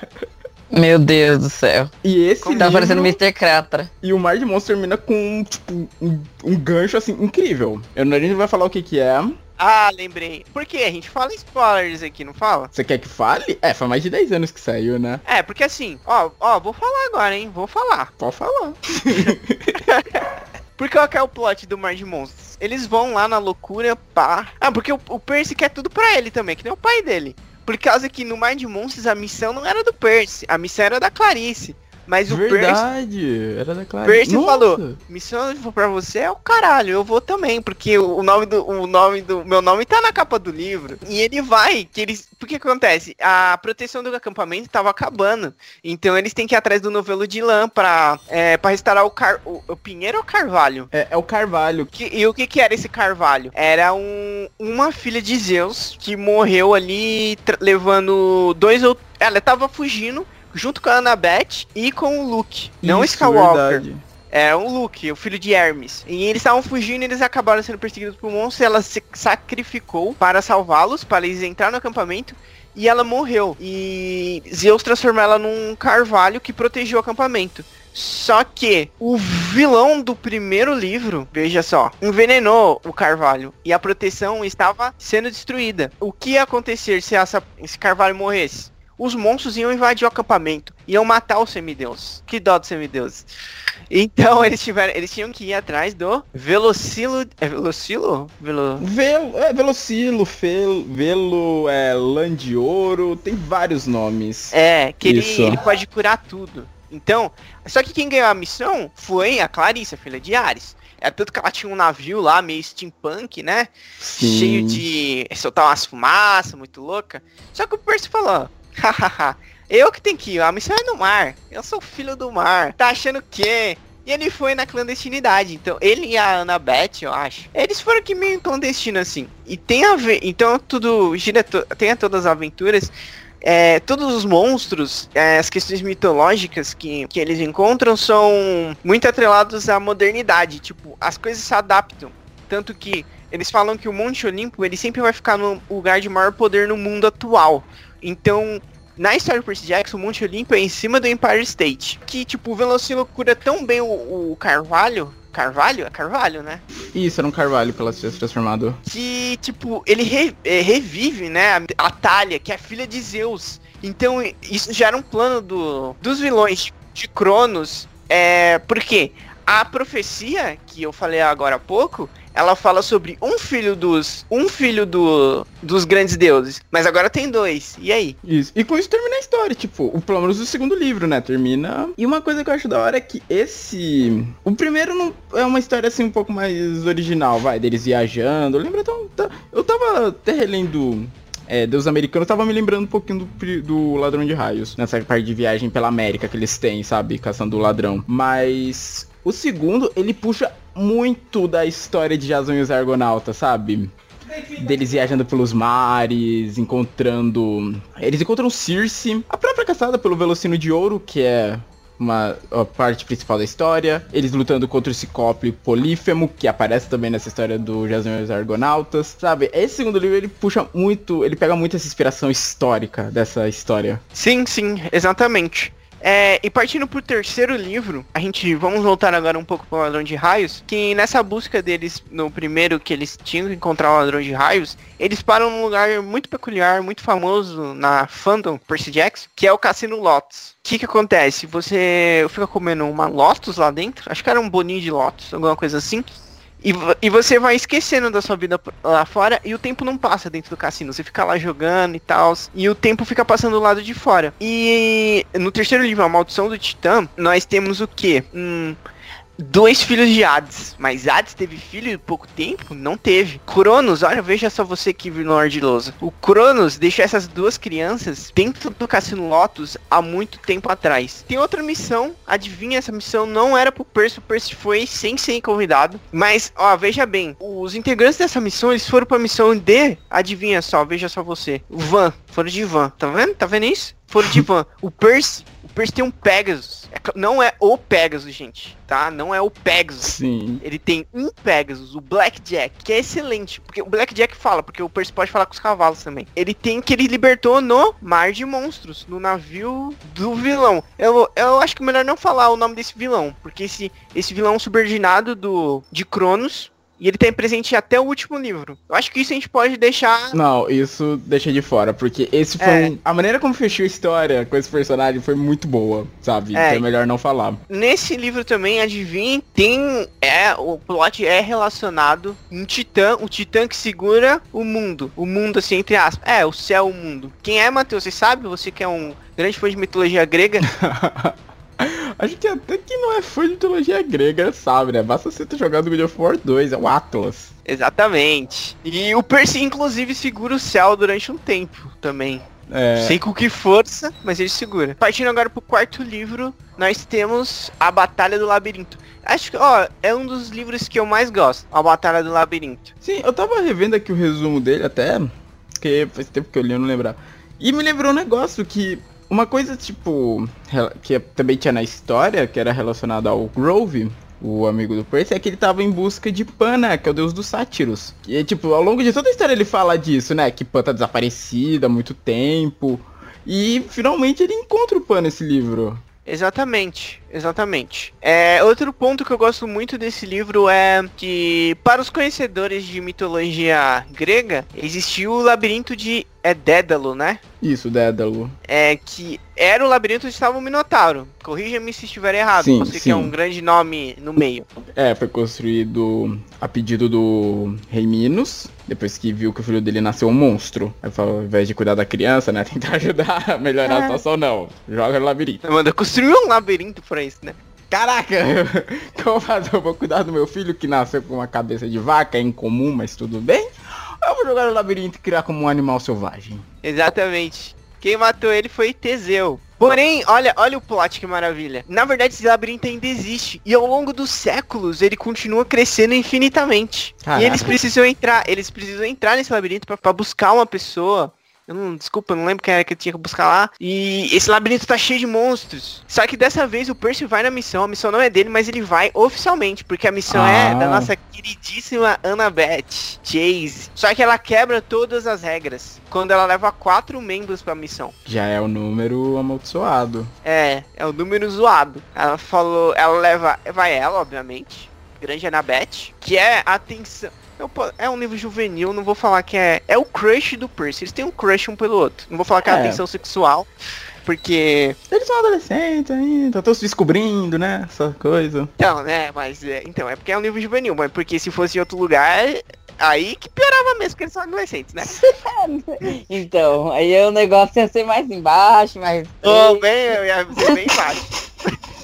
Meu Deus do céu. E esse Tá livro, parecendo Mr. Cratra. E o Mar de Monstros termina com, tipo, um, um gancho, assim, incrível. Eu, a gente não vai falar o que que é, Ah, lembrei. Por quê? A gente fala spoilers aqui, não fala? Você quer que fale? É, faz mais de 10 anos que saiu, né? É, porque assim, ó, ó, vou falar agora, hein? Vou falar. Pode falar. <laughs> Porque qual que é o plot do Mar de Monstros? Eles vão lá na loucura, pá. Ah, porque o, o Percy quer tudo pra ele também, que nem o pai dele. Por causa que no Mar de Monstros a missão não era do Percy, a missão era da Clarice. Mas o Percy, Verdade, era da Clara. Percy Nossa. falou, missão pra você é o caralho, eu vou também, porque o nome do o nome do meu nome tá na capa do livro. E ele vai, que eles, porque acontece? A proteção do acampamento tava acabando. Então eles têm que ir atrás do novelo de lã pra, é, pra restaurar o, car, o, o Pinheiro ou Carvalho? É, é o Carvalho. Que- e o que que era esse Carvalho? Era um, uma filha de Zeus que morreu ali levando dois ou ela tava fugindo junto com a Annabeth e com o Luke, não o Isso, Skywalker. verdade. É o Luke, o filho de Hermes. E eles estavam fugindo e eles acabaram sendo perseguidos por monstros. E ela se sacrificou para salvá-los, para eles entrar no acampamento. E ela morreu. E Zeus transformou ela num carvalho que protegeu o acampamento. Só que o vilão do primeiro livro, veja só, envenenou o carvalho e a proteção estava sendo destruída. O que ia acontecer se essa- esse carvalho morresse? Os monstros iam invadir o acampamento, iam matar o semideus. Que dó do semideus. Então <laughs> eles tiveram, eles tinham que ir atrás do Velocilo, é Velocilo? Velo... Velo, é, Velocilo, Fel, Velo, é, Ouro, tem vários nomes. É, que ele, ele pode curar tudo. Então, só que quem ganhou a missão foi a Clarice, a filha de Ares. É tanto que ela tinha um navio lá, meio steampunk, né? Sim. Cheio de soltar umas fumaças, muito louca. Só que o Percy falou, <laughs> eu que tenho que ir, a missão é no mar. Eu sou filho do mar. Tá achando o quê? E ele foi na clandestinidade. Então, ele e a Annabeth, eu acho. Eles foram que meio clandestino, assim. E tem a ver. Então, tudo. Gira to, tem todas as aventuras. É, todos os monstros, é, as questões mitológicas que, que eles encontram são muito atrelados à modernidade. Tipo, as coisas se adaptam. Tanto que eles falam que o Monte Olimpo ele sempre vai ficar no lugar de maior poder no mundo atual. Então, na história do Percy Jackson, o Monte Olimpo é em cima do Empire State. Que, tipo, o Velocilo cura tão bem o, o Carvalho. Carvalho? É Carvalho, né? Isso, era um Carvalho pela ser transformado. que, tipo, ele re- é, revive, né, a- a Thalia, que é a filha de Zeus. Então, isso já era um plano do, dos vilões de Cronos. É, por quê? A profecia, que eu falei agora há pouco, ela fala sobre um filho dos. Um filho do, dos grandes deuses. Mas agora tem dois. E aí? Isso. E com isso termina a história, tipo, o pelo menos o segundo livro, né? Termina. E uma coisa que eu acho da hora é que esse. O primeiro não é uma história assim um pouco mais original, vai, deles viajando. Eu lembro tão. tão- Eu tava até relendo. É, Deus Americano, tava me lembrando um pouquinho do, do Ladrão de Raios. Nessa parte de viagem pela América que eles têm, sabe? Caçando o ladrão. Mas. O segundo, ele puxa muito da história de Jason e os Argonautas, sabe? deles viajando pelos mares, encontrando. Eles encontram Circe, a própria caçada pelo Velocino de Ouro, que é uma parte principal da história. Eles lutando contra o Ciclope Polífemo, que aparece também nessa história do Jason e os Argonautas. Sabe, esse segundo livro ele puxa muito, ele pega muito essa inspiração histórica dessa história. Sim, sim, exatamente. É, e partindo pro terceiro livro, a gente vamos voltar agora um pouco pro Ladrão de Raios, que nessa busca deles, no primeiro que eles tinham que encontrar o Ladrão de Raios, eles param num lugar muito peculiar, muito famoso na fandom Percy Jackson, que é o Cassino Lotus. O que que acontece? Você fica comendo uma Lotus lá dentro, acho que era um boninho de Lotus, alguma coisa assim, e, e você vai esquecendo da sua vida lá fora e o tempo não passa dentro do cassino. Você fica lá jogando e tal. E o tempo fica passando do lado de fora. E no terceiro livro, A Maldição do Titã, nós temos o quê? Hum, dois filhos de Hades. Mas Hades teve filho em pouco tempo? Não teve. Cronos, olha, veja só você que vilão ardiloso. O Cronos deixou essas duas crianças dentro do Cassino Lotus há muito tempo atrás. Tem outra missão, adivinha, essa missão não era pro Percy, o Percy foi sem ser convidado. Mas, ó, veja bem, os integrantes dessa missão, eles foram pra missão de, adivinha só, veja só você, o Van, foram de Van, tá vendo? Tá vendo isso? Foram de <laughs> Van. O Percy, o Percy tem um Pegasus. É Não é o Pegasus, gente, tá? Não é o Pegasus. Sim. Ele tem um Pegasus, o Blackjack, que é excelente. Porque o Blackjack fala, porque o Percy pode falar com os cavalos também. Ele tem que ele libertou no Mar de Monstros, no navio do vilão. Eu, eu acho que é melhor não falar o nome desse vilão, porque esse, esse vilão subordinado do, de Cronos, E ele tem presente até o último livro. Eu acho que isso a gente pode deixar. Não, isso deixa de fora, porque esse foi. É. um- A maneira como fechou a história com esse personagem foi muito boa, sabe? É. Então é melhor não falar. Nesse livro também, adivinha, tem. É, o plot é relacionado um titã, um titã que segura o mundo. O mundo, assim, entre aspas. É, o céu, o mundo. Quem é, Matheus? Você sabe? Você que é um grande fã de mitologia grega. <laughs> Acho que até que não é fã de mitologia grega, sabe, né? Basta você ter jogado God of War 2, é o Atlas. Exatamente. E o Percy, inclusive, segura o céu durante um tempo também. É, Sei com que força, mas ele segura. Partindo agora pro quarto livro, nós temos A Batalha do Labirinto. Acho que, ó, é um dos livros que eu mais gosto. A Batalha do Labirinto. Sim, eu tava revendo aqui o resumo dele até, porque faz tempo que eu li, eu não lembrar. E me lembrou um negócio que, uma coisa tipo, que também tinha na história, que era relacionada ao Grove, o amigo do Percy, é que ele tava em busca de Pan, né, que é o deus dos sátiros. E, tipo, ao longo de toda a história ele fala disso, né, que Pan tá desaparecida há muito tempo. E finalmente ele encontra o Pan nesse livro. Exatamente, exatamente. É, outro ponto que eu gosto muito desse livro é que, para os conhecedores de mitologia grega, existiu o labirinto de é Dédalo, né? Isso, Dédalo. É que era o labirinto onde estava o Minotauro. Corrija-me se estiver errado. Sim, você que é sim. um grande nome no meio. É, foi construído a pedido do rei Minos, depois que viu que o filho dele nasceu um monstro. Aí falou, ao invés de cuidar da criança, né, <laughs> tentar ajudar a melhorar a É. situação, não. Joga no labirinto. Manda construir um labirinto pra isso, né? Caraca, <laughs> como fazer? Eu vou cuidar do meu filho que nasceu com uma cabeça de vaca, é incomum, mas tudo bem? Eu vou jogar no labirinto e criar como um animal selvagem? Exatamente. Quem matou ele foi Teseu. Porém, olha, olha o plot que maravilha. Na verdade, esse labirinto ainda existe. E ao longo dos séculos, ele continua crescendo infinitamente. Caraca. E eles precisam entrar, eles precisam entrar nesse labirinto pra buscar uma pessoa. Eu não, desculpa, eu não lembro quem era que eu tinha que buscar lá. E esse labirinto tá cheio de monstros. Só que dessa vez o Percy vai na missão. A missão não é dele, mas ele vai oficialmente. Porque a missão é Ah. da nossa queridíssima Annabeth Chase. Só que ela quebra todas as regras. Quando ela leva quatro membros pra missão. Já é o número amaldiçoado. É, é o número zoado. Ela falou, ela leva, vai ela, obviamente. Grande Annabeth. Que é a atenção. Eu é um livro juvenil, não vou falar que é. É o crush do Percy. Eles têm um crush um pelo outro. Não vou falar que é, É. atenção sexual. Porque. Eles são adolescentes ainda, estão se descobrindo, né, essa coisa. Então, né, mas. É, então, é porque é um livro juvenil, mas porque se fosse em outro lugar. Aí que piorava mesmo, porque eles são adolescentes, né? <laughs> Então, aí o negócio ia ser mais embaixo, mais. Oh, bem, eu ia ser bem baixo.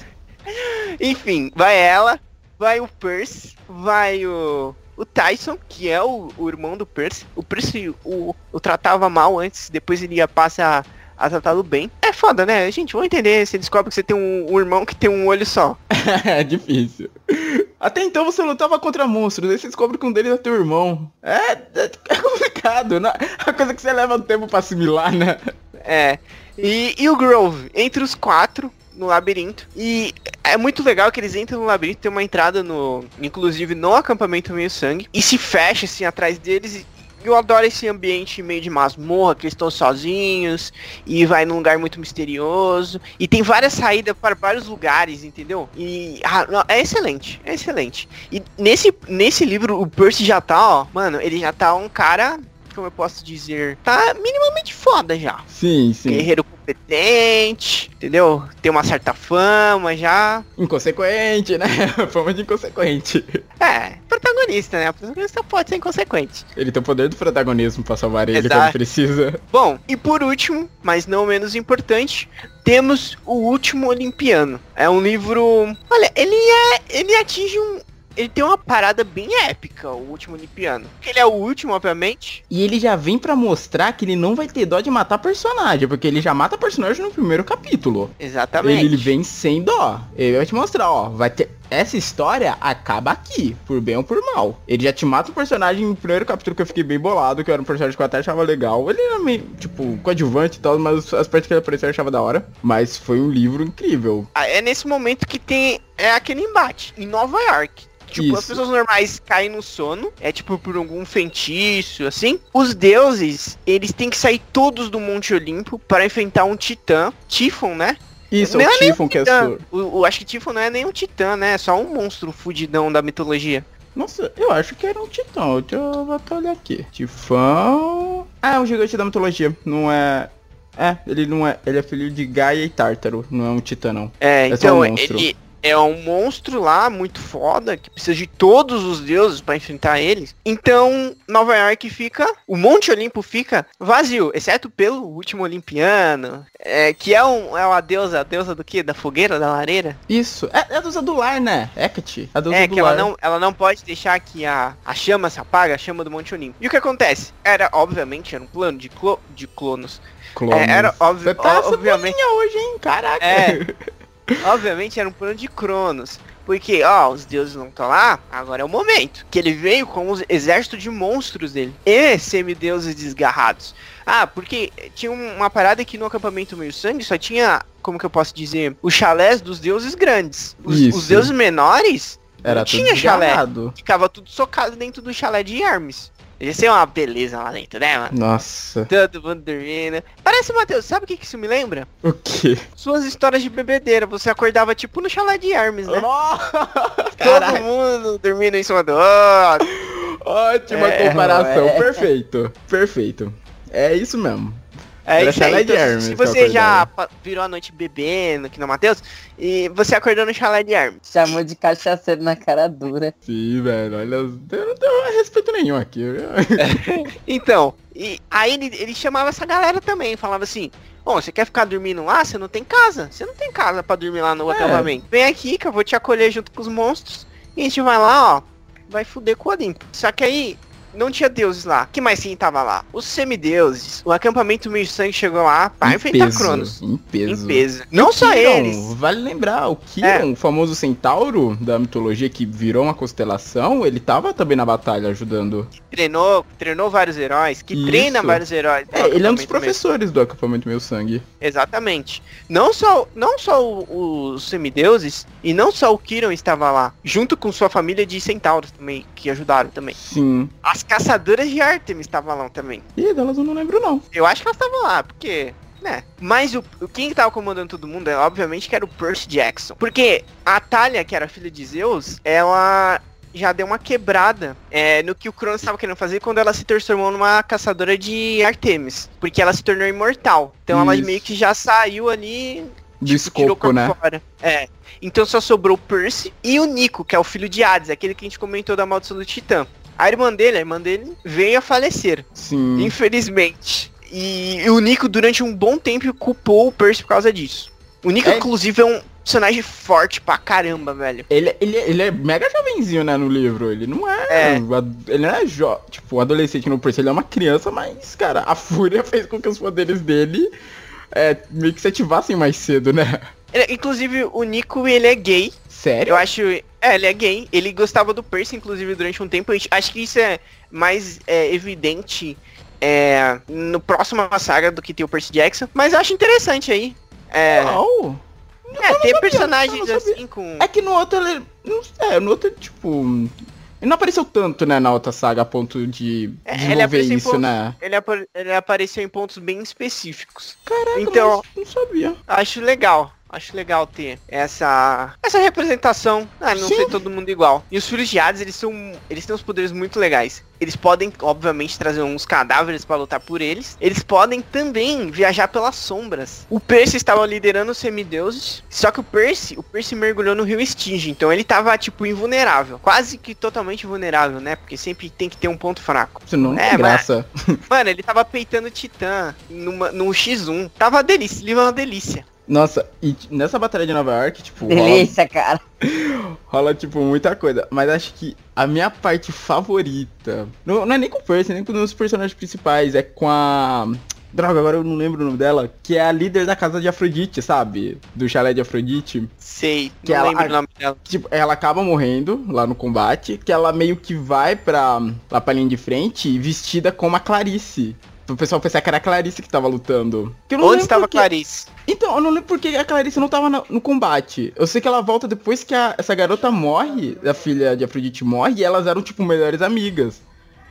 <laughs> Enfim, vai ela, vai o Percy, vai o, o Tyson, que é o, o irmão do Percy. O Percy o, o tratava mal antes, depois ele ia passar a tratá-lo bem. É foda, né? Gente, vamos entender. Você descobre que você tem um, um irmão que tem um olho só. <laughs> é difícil. Até então você lutava contra monstros, aí você descobre que um deles é teu irmão. É, é, é complicado, né? A coisa que você leva um tempo pra assimilar, né? É. E, e o Grove, entre os quatro no labirinto. E é muito legal que eles entram no labirinto, tem uma entrada no. Inclusive no acampamento meio sangue. E se fecha assim atrás deles. E eu adoro esse ambiente meio de masmorra, que eles estão sozinhos. E vai num lugar muito misterioso. E tem várias saídas para vários lugares, entendeu? E ah, é excelente, é excelente. E nesse, nesse livro o Percy já tá, ó. Mano, ele já tá um cara. Como eu posso dizer? Tá minimamente foda já Sim, sim. guerreiro competente, entendeu? Tem uma certa fama já. Inconsequente, né? <laughs> Fama de inconsequente. É, protagonista, né? O protagonista pode ser inconsequente. Ele tem o poder do protagonismo pra salvar ele Exato. quando precisa. Bom, e por último, mas não menos importante, temos o último Olimpiano. É um livro. Olha, ele é. Ele atinge um. Ele tem uma parada bem épica, o último. Porque ele é o último, obviamente. E ele já vem pra mostrar que ele não vai ter dó de matar personagem, porque ele já mata personagem no primeiro capítulo. Exatamente. Ele, ele vem sem dó. Ele vai te mostrar, ó, vai ter essa história acaba aqui, por bem ou por mal. Ele já te mata o personagem no primeiro capítulo que eu fiquei bem bolado, que era um personagem que eu até achava legal. Ele era meio, tipo, coadjuvante e tal, mas as partes que ele apareceu eu achava da hora. Mas foi um livro incrível. Ah, É nesse momento que tem é aquele embate em Nova York. Tipo, as Isso. pessoas normais caem no sono, é tipo por algum feitiço, assim. Os deuses, eles têm que sair todos do Monte Olimpo para enfrentar um titã, Tifon, né? Isso, Não é é o Tifon que é sur. O, o- acho que Tifon não é nem um titã, né? É só um monstro fudidão da mitologia. Nossa, eu acho que era um titã. Deixa eu até olhar aqui. Tifão. Ah, é um gigante da mitologia. Não é. É, ele não é. Ele é filho de Gaia e Tártaro. Não é um titã, não. É, É um então monstro. ele é um monstro lá muito foda que precisa de todos os deuses pra enfrentar eles. Então Nova York fica, o Monte Olimpo fica vazio, exceto pelo último Olimpiano, é, que é um é uma deusa, a deusa do quê? Da fogueira, da lareira? Isso. É, é a deusa do lar, né? Hecate. A deusa É, do que lar. ela não, ela não pode deixar que a, a chama se apague, a chama do Monte Olimpo. E o que acontece? Era, obviamente, era um plano de, clo, de clonos. Clones. É, era óbvio, Você tá obviamente. hoje, hein? Caraca. É. <laughs> Obviamente era um plano de Cronos. Porque, ó, os deuses não estão lá, agora é o momento. Que ele veio com os exército de monstros dele. E semideuses desgarrados. Ah, porque tinha um- uma parada que no acampamento meio sangue só tinha, como que eu posso dizer, os chalés dos deuses grandes. Os, os deuses menores Era não tudo tinha chalé. Ficava tudo socado dentro do chalé de Hermes. Ia ser uma beleza lá dentro, né, mano? Nossa. Todo mundo dormindo. Parece, Matheus, sabe o que, que isso me lembra? O quê? Suas histórias de bebedeira. Você acordava tipo no chalé de Hermes, né? <laughs> Todo Caraca. mundo dormindo em cima do outro. Ótima É, comparação. é. Perfeito. Perfeito. É isso mesmo. É Era isso aí. chalé de Então, Hermes se você já virou a noite bebendo, que não, Matheus, e você acordou no chalé de Hermes. Chamou de cachaceiro na cara dura. Sim, velho. Olha, eu não tenho nenhum aqui. <laughs> Então, e aí ele, ele chamava essa galera também, falava assim, Bom, você quer ficar dormindo lá? Você não tem casa. Você não tem casa pra dormir lá no É. acampamento. Vem aqui que eu vou te acolher junto com os monstros. E a gente vai lá, ó. Vai fuder com o Olimpo. Só que aí, não tinha deuses lá. que mais quem tava lá? Os semideuses. O acampamento meio sangue chegou lá pra Em enfrentar peso, Cronos. Em peso. Em peso. Não só Kiron, eles. Vale lembrar, o Kiron, É. o famoso centauro da mitologia que virou uma constelação, ele tava também na batalha ajudando. Treinou, treinou vários heróis. Que Isso. treina vários heróis. É, ele é um dos professores do acampamento Meu Sangue. Exatamente. Não só, não só os semideuses e não só o Kiron estava lá, junto com sua família de centauros também, que ajudaram também. Sim. As caçadoras de Artemis estavam lá também. E delas eu não lembro não. Eu acho que elas estavam lá, porque, né? Mas o, quem tava comandando todo mundo, é, obviamente, que era o Percy Jackson. Porque a Talia, que era filha de Zeus, ela já deu uma quebrada é, no que o Cronos estava querendo fazer quando ela se transformou numa caçadora de Artemis. Porque ela se tornou imortal. Então ela Isso. meio que já saiu ali Do tirou o escopo, corpo né? fora. É. Então só sobrou o Percy e o Nico, que é o filho de Hades, aquele que a gente comentou da maldição do Titã. A irmã dele, a irmã dele, veio a falecer, Sim. infelizmente. E o Nico, durante um bom tempo, culpou o Percy por causa disso. O Nico, É. inclusive, é um personagem forte pra caramba, velho. Ele, ele, ele é mega jovenzinho, né, no livro. Ele não é. É. Ele não é jo tipo, adolescente no Percy, ele é uma criança, mas, cara, a fúria <laughs> fez com que os poderes dele é, meio que se ativassem mais cedo, né? Ele- inclusive, o Nico, ele é gay. Sério? Eu acho. É, ele é gay. Ele gostava do Percy, inclusive, durante um tempo. Acho que isso é mais é, evidente é, no próximo saga do que tem o Percy Jackson. Mas eu acho interessante aí. É, Não. é ter eu personagens sabia. assim com. É que no outro ele. não- É, no outro, tipo. Ele não apareceu tanto, né, na outra saga a ponto de É, ele desenvolver em isso, poucos- né? Ele, apa- ele apareceu em pontos bem específicos. Caraca, Então- não sabia. Acho legal. Acho legal ter essa essa representação. Ah, não Sim. ser todo mundo igual. E os filhos de Hades, eles são eles têm uns poderes muito legais. Eles podem, obviamente, trazer uns cadáveres pra lutar por eles. Eles podem também viajar pelas sombras. O Percy estava liderando os semideuses, só que o Percy, o Percy mergulhou no rio Stinge, então ele tava tipo invulnerável, quase que totalmente vulnerável, né? Porque sempre tem que ter um ponto fraco. Senão não É, tem graça. <laughs> Mano, ele tava peitando Titã numa, no X1. Tava delícia, ele uma delícia. Nossa, e nessa batalha de Nova York, tipo, rola, Delícia, cara. <laughs> rola, tipo, muita coisa. Mas acho que a minha parte favorita. Não, não é nem com o Percy, nem com os personagens principais, é com a. Droga, agora eu não lembro o nome dela. Que é a líder da casa de Afrodite, sabe? Do chalé de Afrodite. Sei, Que não ela- lembro o nome dela. Tipo, ela acaba morrendo lá no combate, que ela meio que vai pra, lá pra linha de frente vestida como a Clarice. O pessoal pensar que era a Clarice que tava lutando. Que Onde estava quê. Clarice? Então, eu não lembro porque a Clarice não tava no, no combate. Eu sei que ela volta depois que a- essa garota morre, a filha de Afrodite morre, e elas eram, tipo, melhores amigas.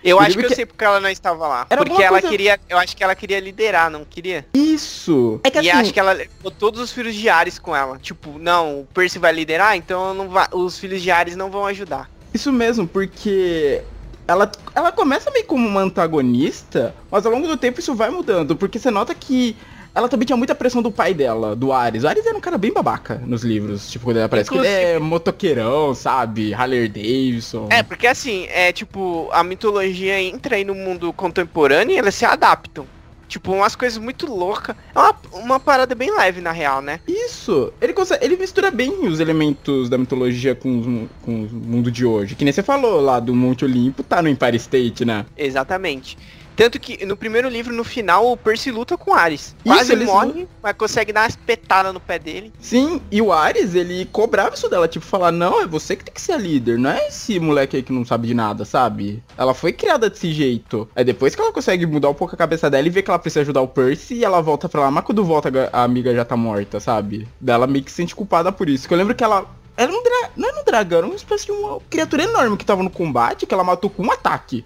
Eu Eu acho digo que eu que- sei porque ela não estava lá. Era porque ela coisa- queria, eu acho que ela queria liderar, não queria? Isso! É que e assim, acho que ela levou todos os filhos de Ares com ela. Tipo, não, o Percy vai liderar, então não vai, os filhos de Ares não vão ajudar. Isso mesmo, porque ela, ela começa meio como uma antagonista, mas ao longo do tempo isso vai mudando, porque você nota que ela também tinha muita pressão do pai dela, do Ares. O Ares era um cara bem babaca nos livros. Tipo, quando ele aparece que ele é motoqueirão, sabe? Harley Davidson. É, porque assim, é tipo, a mitologia entra aí no mundo contemporâneo e elas se adaptam. Tipo, umas coisas muito loucas. É uma, uma parada bem leve, na real, né? Isso. Ele consegue, ele mistura bem os elementos da mitologia com, com o mundo de hoje. Que nem você falou lá do Monte Olimpo, tá no Empire State, né? Exatamente. Tanto que no primeiro livro, no final, o Percy luta com o Ares. Quase ele morre, mas consegue dar uma espetada no pé dele. Sim, e o Ares, ele cobrava isso dela, tipo, falar, não, é você que tem que ser a líder, não é esse moleque aí que não sabe de nada, sabe? Ela foi criada desse jeito. Aí depois que ela consegue mudar um pouco a cabeça dela e ver que ela precisa ajudar o Percy, e ela volta pra lá, mas quando volta a amiga já tá morta, sabe? Dela meio que se sente culpada por isso. Que eu lembro que ela era um dra... não era um dragão, era uma espécie de uma criatura enorme que tava no combate, que ela matou com um ataque.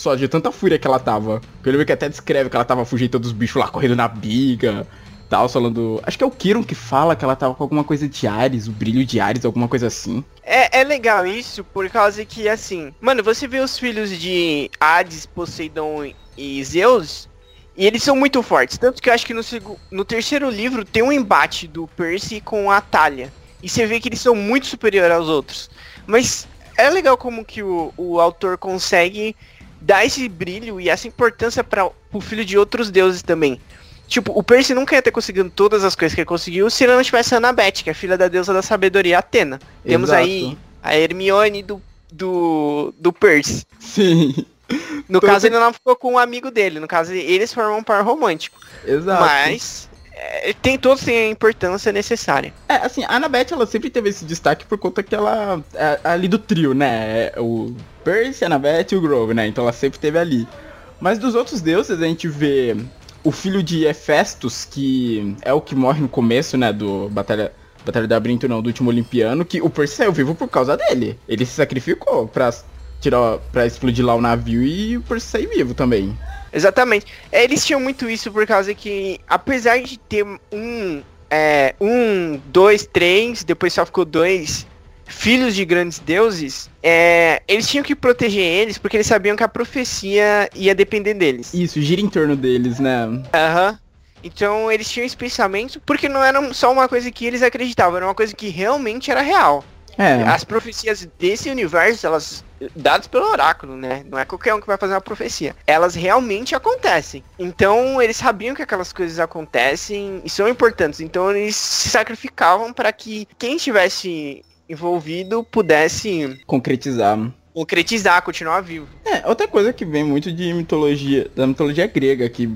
Só de tanta fúria que ela tava. Eu lembro que até descreve que ela tava fugindo dos bichos lá, correndo na biga. Tal, falando. Acho que é o Kiron que fala que ela tava com alguma coisa de Ares, o brilho de Ares, alguma coisa assim. É, é legal isso, por causa que, assim. Mano, você vê os filhos de Hades, Poseidon e Zeus. E eles são muito fortes. Tanto que eu acho que no, no terceiro livro tem um embate do Percy com a Talia. E você vê que eles são muito superiores aos outros. Mas é legal como que o, o autor consegue dá esse brilho e essa importância para o filho de outros deuses também. Tipo, o Percy nunca ia ter conseguido todas as coisas que ele conseguiu se ele não tivesse a Annabeth, que é filha da deusa da sabedoria Atena. Exato. Temos aí a Hermione do, do, do Percy. Sim. No caso, ele não ficou com um amigo dele. No caso, eles formam um par romântico. Exato. Mas é, tem todos têm a importância necessária. É, assim, a Annabeth, ela sempre teve esse destaque por conta que ela é ali do trio, né? É o Percy, Annabeth e o Grove, né? Então ela sempre teve ali. Mas dos outros deuses a gente vê o filho de Hefestos, que é o que morre no começo, né, do Batalha Batalha da Brinto, não, do último Olimpiano, que o Percy saiu vivo por causa dele. Ele se sacrificou pra tirar para explodir lá o navio e o Percy sair vivo também. Exatamente. Eles tinham muito isso por causa que, apesar de ter um, é, um, dois, três, depois só ficou dois filhos de grandes deuses, é, eles tinham que proteger eles porque eles sabiam que a profecia ia depender deles. Isso, gira em torno deles, né? Aham. Uhum. Então eles tinham esse pensamento porque não era só uma coisa que eles acreditavam, era uma coisa que realmente era real. É. As profecias desse universo, elas dadas pelo oráculo, né? Não é qualquer um que vai fazer uma profecia. Elas realmente acontecem. Então, eles sabiam que aquelas coisas acontecem e são importantes. Então, eles se sacrificavam para que quem estivesse envolvido pudesse concretizar. Concretizar, continuar vivo. É, outra coisa que vem muito de mitologia, da mitologia grega, que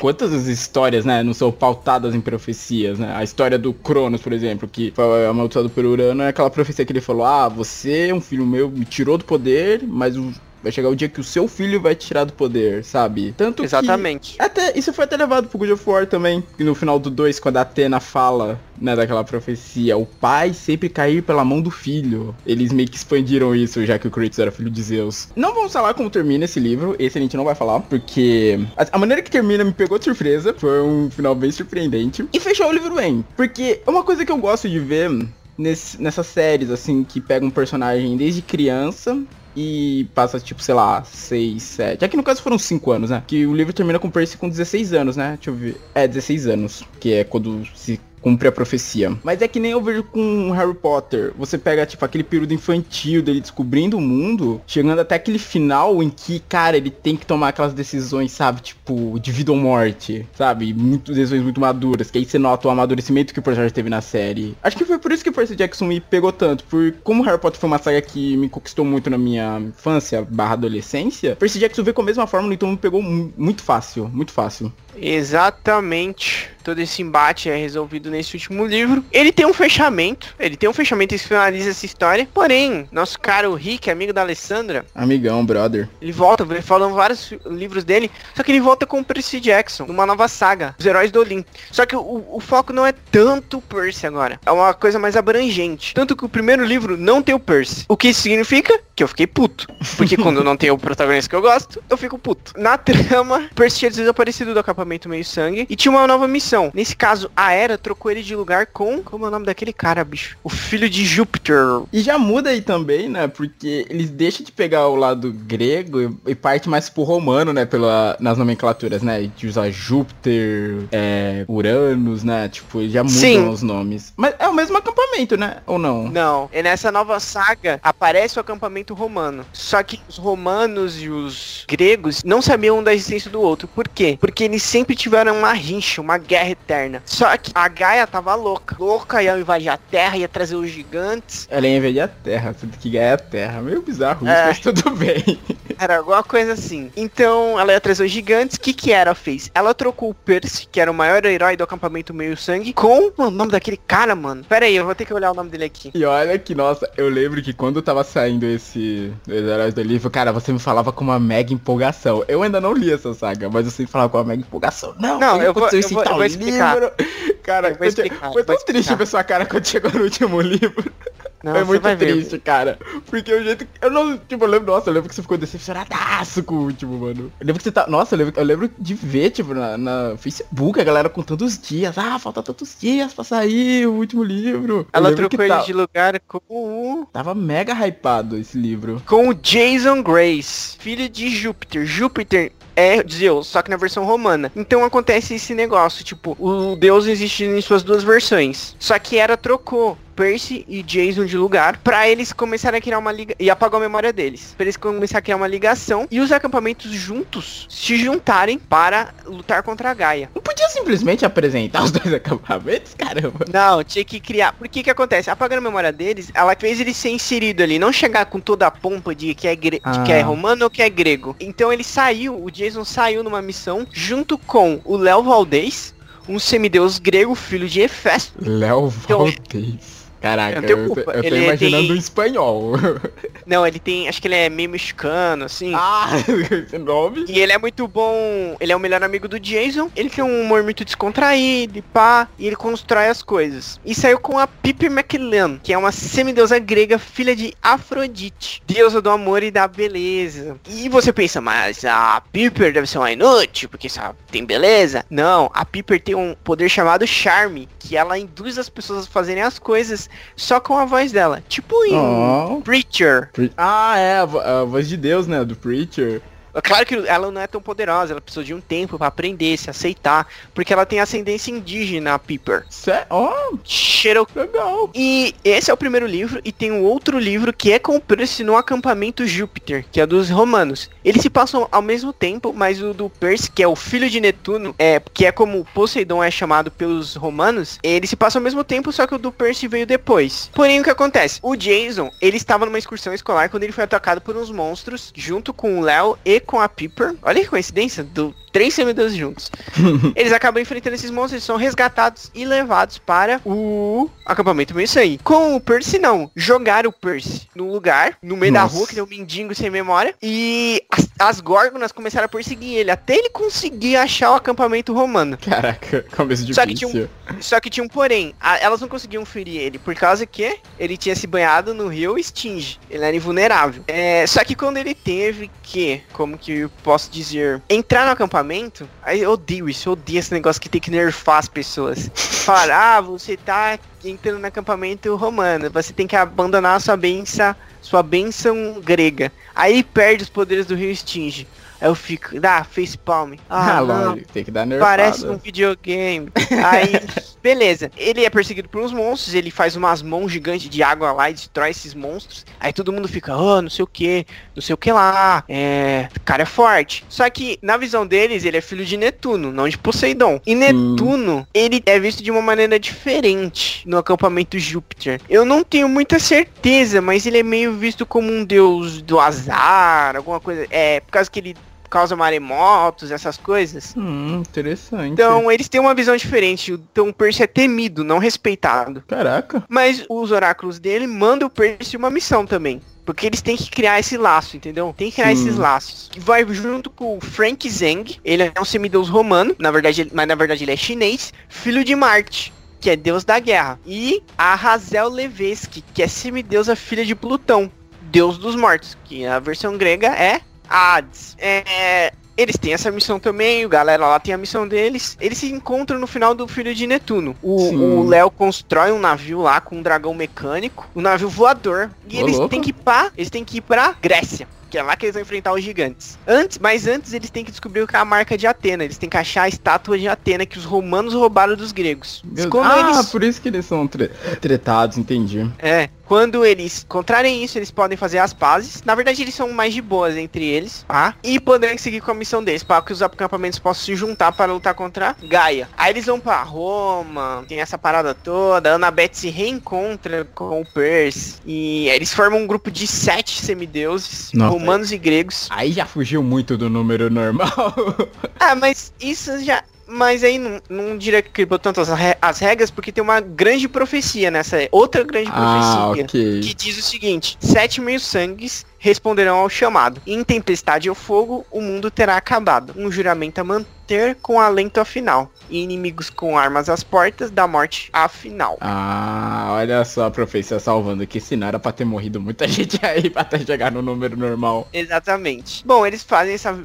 quantas histórias, né, não são pautadas em profecias, né? A história do Cronos, por exemplo, que foi amaldiçoado por Urano, é aquela profecia que ele falou: "Ah, você, um filho meu, me tirou do poder, mas o Vai chegar o dia que o seu filho vai te tirar do poder, sabe? Tanto Exatamente. Que, até, isso foi até levado pro God of War também. No final do 2, quando a Atena fala, né, daquela profecia, o pai sempre cair pela mão do filho. Eles meio que expandiram isso, já que o Kratos era filho de Zeus. Não vamos falar como termina esse livro, esse a gente não vai falar, porque a, maneira que termina me pegou de surpresa. Foi um final bem surpreendente. E fechou o livro bem. Porque é uma coisa que eu gosto de ver nesse, nessas séries, assim, que pega um personagem desde criança e passa, tipo, sei lá, 6, 7. Aqui no caso foram 5 anos, né? Que o livro termina com Percy com 16 anos, né? Deixa eu ver. É, 16 anos. Que é quando se cumpre a profecia. Mas é que nem eu vejo com Harry Potter. Você pega, tipo, aquele período infantil dele descobrindo o mundo, chegando até aquele final em que, cara, ele tem que tomar aquelas decisões, sabe? Tipo, de vida ou morte, sabe? Muito, decisões muito maduras. Que aí você nota o amadurecimento que o personagem teve na série. Acho que foi por isso que Percy Jackson me pegou tanto. Por como Harry Potter foi uma saga que me conquistou muito na minha infância barra adolescência, Percy Jackson veio com a mesma forma, então me pegou muito fácil, muito fácil. Exatamente. Todo esse embate é resolvido nesse último livro. Ele tem um fechamento. Ele tem um fechamento que finaliza essa história. Porém, nosso caro Rick, amigo da Alessandra. Amigão, brother. Ele volta, falando vários livros dele. Só que ele volta com o Percy Jackson, numa nova saga, Os Heróis do Olimpo. Só que o, o foco não é tanto o Percy agora. É uma coisa mais abrangente. Tanto que o primeiro livro não tem o Percy. O que isso significa? Que eu fiquei puto. Porque quando <laughs> não tem o protagonista que eu gosto, eu fico puto. Na trama, Percy tinha desaparecido do acampamento meio sangue e tinha uma nova missão. Nesse caso, a Era trocou ele de lugar com. Como é o nome daquele cara, bicho? O filho de Júpiter. E já muda aí também, né? Porque eles deixam de pegar o lado grego e, e parte mais pro romano, né? Pela, nas nomenclaturas, né? De usar Júpiter, é, Uranus, né? Tipo, já mudam Sim. os nomes. Mas é o mesmo acampamento, né? Ou não? Não, e nessa nova saga aparece o acampamento romano. Só que os romanos e os gregos não sabiam da existência do outro. Por quê? Porque eles sempre tiveram uma rincha, uma guerra eterna. Só que a Gaia tava louca. Louca ia invadir a Terra, ia trazer os gigantes. Ela ia invadir a Terra, tudo que ganha é a Terra. Meio bizarro isso, É. mas tudo bem. <laughs> Era alguma coisa assim. Então ela ia trazer os gigantes. O que que ela fez? Ela trocou o Percy, que era o maior herói do acampamento meio sangue, com o nome daquele cara, mano. Pera aí, eu vou ter que olhar o nome dele aqui. E olha que, nossa, eu lembro que quando tava saindo esse Os Heróis do Livro, cara, você me falava com uma mega empolgação. Eu ainda não li essa saga, mas eu sempre falava com uma mega empolgação. Não, Não, porque eu vou- eu vou- eu vou explicar. livro. Cara, Eu explicar, foi tão triste explicar. ver sua cara quando chegou no último livro. Não, foi muito vai ver. triste, cara. Porque o jeito que. Eu não. Tipo, eu lembro, nossa, eu lembro que você ficou decepcionadaço com o último, mano. Eu lembro que você tá. Nossa, eu lembro, eu lembro de ver, tipo, na, na Facebook, a galera contando os dias. Ah, falta tantos dias pra sair o último livro. Ela trocou ele tá- de lugar com o Tava mega hypado esse livro. com o Jason Grace, filho de Júpiter. Júpiter é Zeus, só que na versão romana. Então acontece esse negócio, tipo, o Deus existe em suas duas versões. Só que era trocou Percy e Jason de lugar pra eles começarem a criar uma liga e apagou a memória deles. Pra eles começarem a criar uma ligação e os acampamentos juntos se juntarem para lutar contra a Gaia. Não podia simplesmente apresentar os dois acampamentos, caramba. Não, tinha que criar. Por que que acontece? Apagando a memória deles, ela fez ele ser inserido ali, não chegar com toda a pompa de que é, gre- de que é Ah. romano ou que é grego. Então ele saiu, o Jason saiu numa missão junto com o Léo Valdez, um semideus grego, filho de Hefesto. Léo Então- Valdez. Caraca, Eu eu, eu tô Ele imaginando tem- um espanhol. <laughs> Não, ele tem, acho que ele é meio mexicano, assim. ah, <laughs> esse nome? E ele é muito bom, ele é o melhor amigo do Jason, ele tem um humor muito descontraído e pá, e ele constrói as coisas. E saiu com a Piper McLean, que é uma semideusa grega, filha de Afrodite, deusa do amor e da beleza. E você pensa, mas a Piper deve ser uma inútil, porque só tem beleza? Não, a Piper tem um poder chamado Charme, que ela induz as pessoas a fazerem as coisas só com a voz dela. Tipo em Oh. Preacher. Pre- Ah, é, a, a voz de Deus, né? Do Preacher. É Claro que ela não é tão poderosa, ela precisou de um tempo pra aprender, se aceitar, porque ela tem ascendência indígena, a Piper. Sé- Ó, Cherokee. legal. E esse é o primeiro livro, e tem um outro livro que é com o Percy no acampamento Júpiter, que é dos romanos. Eles se passam ao mesmo tempo, mas o do Percy, que é o filho de Netuno, é, que é como Poseidon é chamado pelos romanos, eles se passam ao mesmo tempo, só que o do Percy veio depois. Porém, o que acontece? O Jason, ele estava numa excursão escolar quando ele foi atacado por uns monstros, junto com o Léo e com a Piper. Olha que coincidência, do três semideuses juntos. <laughs> Eles acabam enfrentando esses monstros, são resgatados e levados para o acampamento meio sangue. Com o Percy, não. Jogaram o Percy num lugar, no meio da Nossa. rua, que tem um mendigo sem memória. E as, as górgonas começaram a perseguir ele, até ele conseguir achar o acampamento romano. Caraca, começo Só difícil. que tinha Só que tinha um porém. A- elas não conseguiam ferir ele, por causa que ele tinha se banhado no rio Stinge. Ele era invulnerável. É, só que quando ele teve que, como que eu posso dizer, entrar no acampamento, aí eu odeio isso, eu odeio esse negócio que tem que nerfar as pessoas. <laughs> Falar, ah, você tá entrando no acampamento romano, você tem que abandonar a sua benção, sua benção grega. Aí perde os poderes do rio Stinge. Aí eu fico, dá. <laughs> Ah, Ah, não, lógico, tem que dar nerfada. Parece um videogame. Aí, <laughs> beleza. Ele é perseguido por uns monstros, ele faz umas mãos gigantes de água lá e destrói esses monstros. Aí todo mundo fica, oh, não sei o que, não sei o que lá. É. O cara é forte. Só que, na visão deles, ele é filho de Netuno, não de Poseidon. E Netuno, ele é visto de uma maneira diferente no acampamento Júpiter. Eu não tenho muita certeza, mas ele é meio visto como um deus do azar, alguma coisa. É, por causa que ele causa maremotos, essas coisas. Hum, interessante. Então, eles têm uma visão diferente. Então, o Percy é temido, não respeitado. Caraca. Mas os oráculos dele mandam o Percy uma missão também. Porque eles têm que criar esse laço, entendeu? Tem que criar Sim. esses laços. Que vai junto com o Frank Zeng. Ele é um semideus romano. Na verdade, ele- mas na verdade ele é chinês. Filho de Marte. Que é deus da guerra. E a Hazel Levesque, que é semideusa filha de Plutão. Deus dos mortos. Que a versão grega é Hades. É, eles têm essa missão também, o galera lá tem a missão deles. Eles se encontram no final do Filho de Netuno. O Léo constrói um navio lá com um dragão mecânico, um navio voador. E Ô, eles louco. têm que ir pra, eles têm que ir pra Grécia. Que é lá que eles vão enfrentar os gigantes. Antes, mas antes eles têm que descobrir o que é a marca de Atena. Eles têm que achar a estátua de Atena que os romanos roubaram dos gregos. Meu- Quando ah, eles por isso que eles são tre- tretados, entendi. É, quando eles encontrarem isso, eles podem fazer as pazes. Na verdade, eles são mais de boas entre eles, tá? E poderem seguir com a missão deles, para que os acampamentos possam se juntar para lutar contra Gaia. Aí eles vão pra Roma, tem essa parada toda. A Annabeth se reencontra com o Percy. E eles formam um grupo de sete semideuses, Nossa. Romanos e gregos. Aí já fugiu muito do número normal. <laughs> Ah, mas isso já. Mas aí não, não diria que quebrou tanto as, re- as regras, porque tem uma grande profecia nessa. Outra grande ah, profecia. ok. que diz o seguinte: sete mil sangues responderão ao chamado. Em tempestade ou fogo, o mundo terá acabado. Um juramento a manter com alento afinal. E inimigos com armas às portas da morte afinal. Ah, olha só a profecia salvando, que senão era pra ter morrido muita <laughs> gente aí pra até chegar no número normal. Exatamente. Bom, eles fazem essa,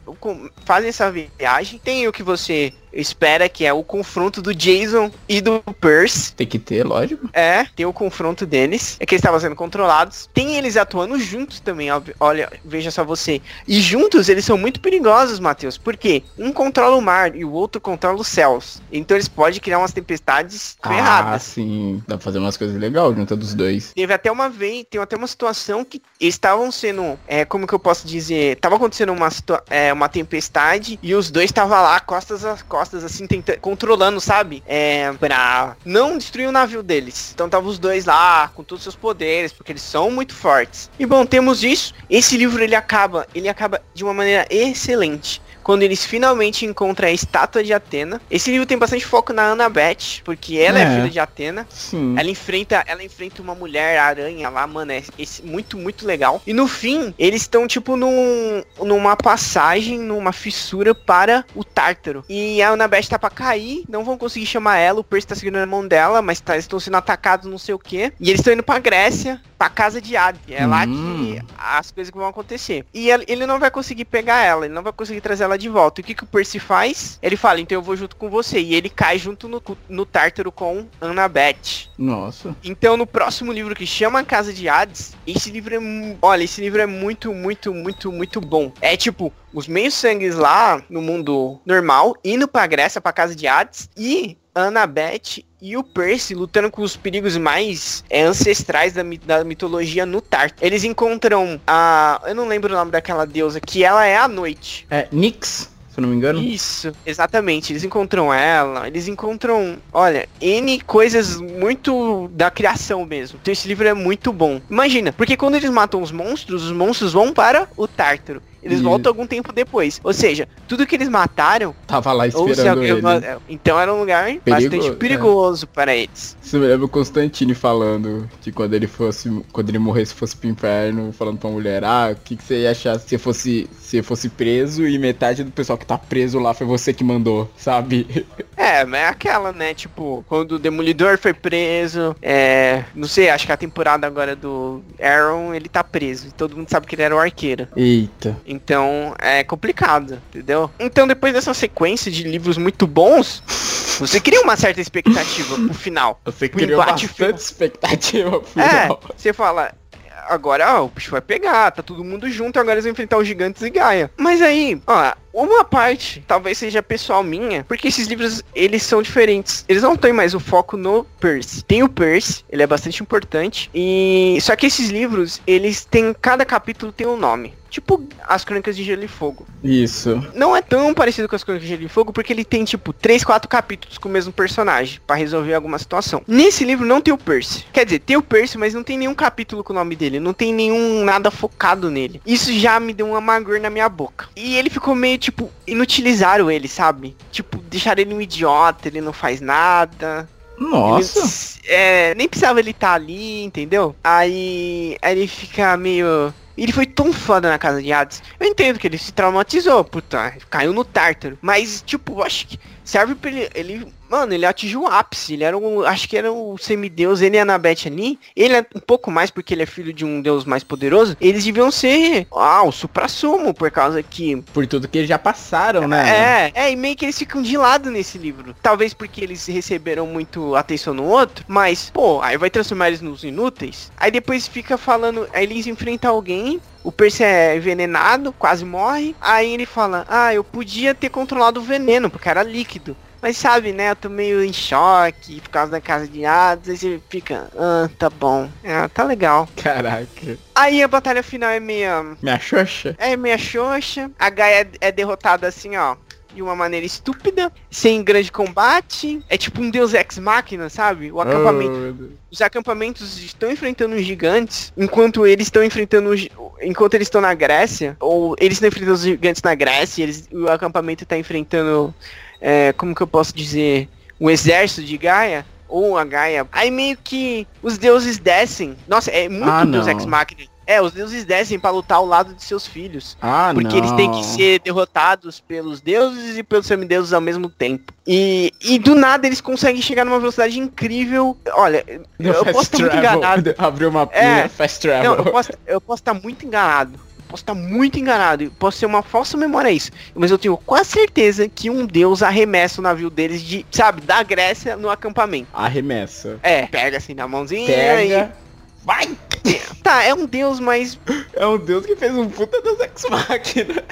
fazem essa viagem. Tem o que você espera, que é o confronto do Jason e do Percy. Tem que ter, lógico. É, tem o confronto deles. É que eles estavam sendo controlados. Tem eles atuando juntos também, óbvio. Olha, veja só você. E juntos eles são muito perigosos, Matheus. Porque um controla o mar e o outro controla os céus. Então eles podem criar umas tempestades Ah, ferradas. sim. Dá pra fazer umas coisas legais junto dos dois. Teve até uma vez, tem até uma situação que estavam sendo, é, como que eu posso dizer, tava acontecendo uma, é, uma tempestade e os dois estavam lá, costas a costas, assim, tentando, controlando, sabe? É, pra não destruir o navio deles. Então tava os dois lá, com todos os seus poderes, porque eles são muito fortes. E bom, temos isso. Esse livro, ele acaba, ele acaba de uma maneira excelente. Quando eles finalmente encontram a estátua de Atena. Esse livro tem bastante foco na Annabeth, porque ela é, É. filha de Atena. Sim. Ela enfrenta, ela enfrenta uma mulher aranha lá, mano, é muito, muito legal. E no fim, eles estão tipo num, numa passagem, numa fissura para o Tártaro. E a Annabeth tá pra cair, não vão conseguir chamar ela, o Percy tá segurando a mão dela, mas tá, eles estão sendo atacados, não sei o que. E eles estão indo pra Grécia, pra casa de Hades. É lá Hum. que as coisas vão acontecer. E ele, ele não vai conseguir pegar ela, ele não vai conseguir trazer ela de volta. E o que, que o Percy faz? Ele fala, então eu vou junto com você. E ele cai junto no, no Tártaro com Annabeth. Nossa. Então, no próximo livro que chama Casa de Hades, esse livro é. Olha, esse livro é muito, muito, muito, muito bom. É tipo, os meios sangues lá no mundo normal, indo pra Grécia, pra Casa de Hades, e Annabeth e o Percy lutando com os perigos mais é, ancestrais da, da mitologia no Tártaro. Eles encontram a. Eu não lembro o nome daquela deusa, que ela é a noite. É, Nix, se eu não me engano. Isso, exatamente. Eles encontram ela, eles encontram, olha, N coisas muito da criação mesmo. Então esse livro é muito bom. Imagina, porque quando eles matam os monstros, os monstros vão para o Tártaro. Eles Isso. voltam algum tempo depois. Ou seja, tudo que eles mataram, Tava lá esperando alguém- ele. então era um lugar Perigo- bastante perigoso para eles. Isso me lembra o Constantine falando de quando ele fosse, quando ele morresse fosse pro inferno, falando pra mulher, ah, o que, que você ia achar se fosse, se fosse preso e metade do pessoal que tá preso lá foi você que mandou, sabe? <laughs> É, mas é aquela, né? Tipo, quando o Demolidor foi preso, é. Não sei, acho que a temporada agora do Aaron, ele tá preso. E todo mundo sabe que ele era o arqueiro. Eita. Então é complicado, entendeu? Então depois dessa sequência de livros muito bons, você cria uma certa expectativa pro final. <laughs> Você embate bastante expectativa pro É, final. você fala, agora ó, o bicho vai pegar, tá todo mundo junto, agora eles vão enfrentar os gigantes e Gaia. Mas aí, ó, uma parte talvez seja pessoal minha, porque esses livros, eles são diferentes. Eles não têm mais o foco no Percy. Tem o Percy, ele é bastante importante, e só que esses livros, eles têm, cada capítulo tem um nome. Tipo as Crônicas de Gelo e Fogo. Isso. Não é tão parecido com as Crônicas de Gelo e Fogo, porque ele tem, tipo, 3, 4 capítulos com o mesmo personagem, pra resolver alguma situação. Nesse livro não tem o Percy. Quer dizer, tem o Percy, mas não tem nenhum capítulo com o nome dele. Não tem nenhum nada focado nele. Isso já me deu um amargor na minha boca. E ele ficou meio, tipo, inutilizaram ele, sabe? Tipo, deixaram ele um idiota, ele não faz nada. Nossa. Ele- é, nem precisava ele estar ali, entendeu? Aí, aí ele fica meio. Ele foi tão foda na casa de Hades. Eu entendo que ele se traumatizou, puta, caiu no tártaro. Mas, tipo, eu acho que serve pra ele. Ele, mano, ele atingiu o ápice. Ele era um. Acho que era o semideus, ele e a Annabeth ali. Ele é um pouco mais porque ele é filho de um deus mais poderoso. Eles deviam ser. Ah, o supra-sumo, por causa que. Por tudo que eles já passaram, né? É, é, e meio que eles ficam de lado nesse livro. Talvez porque eles receberam muito atenção no outro. Mas, pô, aí vai transformar eles nos inúteis. Aí depois fica falando. Aí eles enfrentam alguém o Percy é envenenado, quase morre. Aí ele fala: Ah, eu podia ter controlado o veneno, porque era líquido. Mas sabe, né? Eu tô meio em choque por causa da casa de Hades. Aí você fica, ah, tá bom. Ah, tá legal. Caraca. Aí a batalha final é meio. Minha xoxa? É meio xoxa. A Gaia é, é derrotada assim, ó de uma maneira estúpida, sem grande combate. É tipo um Deus Ex Machina, sabe? O acampamento. Oh, os acampamentos estão enfrentando os gigantes, enquanto eles estão enfrentando os, enquanto eles estão na Grécia, ou eles estão enfrentando os gigantes na Grécia, eles, o acampamento está enfrentando, é, como que eu posso dizer, o exército de Gaia ou a Gaia. Aí meio que os deuses descem. Nossa, é muito ah, Deus Ex Machina. É, os deuses descem para lutar ao lado de seus filhos. Ah, porque não. eles têm que ser derrotados pelos deuses e pelos semideuses ao mesmo tempo. E, e do nada eles conseguem chegar numa velocidade incrível. Olha, no eu posso estar muito enganado. <laughs> Abriu uma é, fast travel. Não, eu posso, eu posso estar muito enganado. Posso estar muito enganado, posso ser uma falsa memória isso, mas eu tenho quase certeza que um deus arremessa o navio deles de, sabe, da Grécia no acampamento. Arremessa. É, pega assim na mãozinha pega. e Vai! Tá, é um deus, mas. É um deus que fez um puta deus ex machina.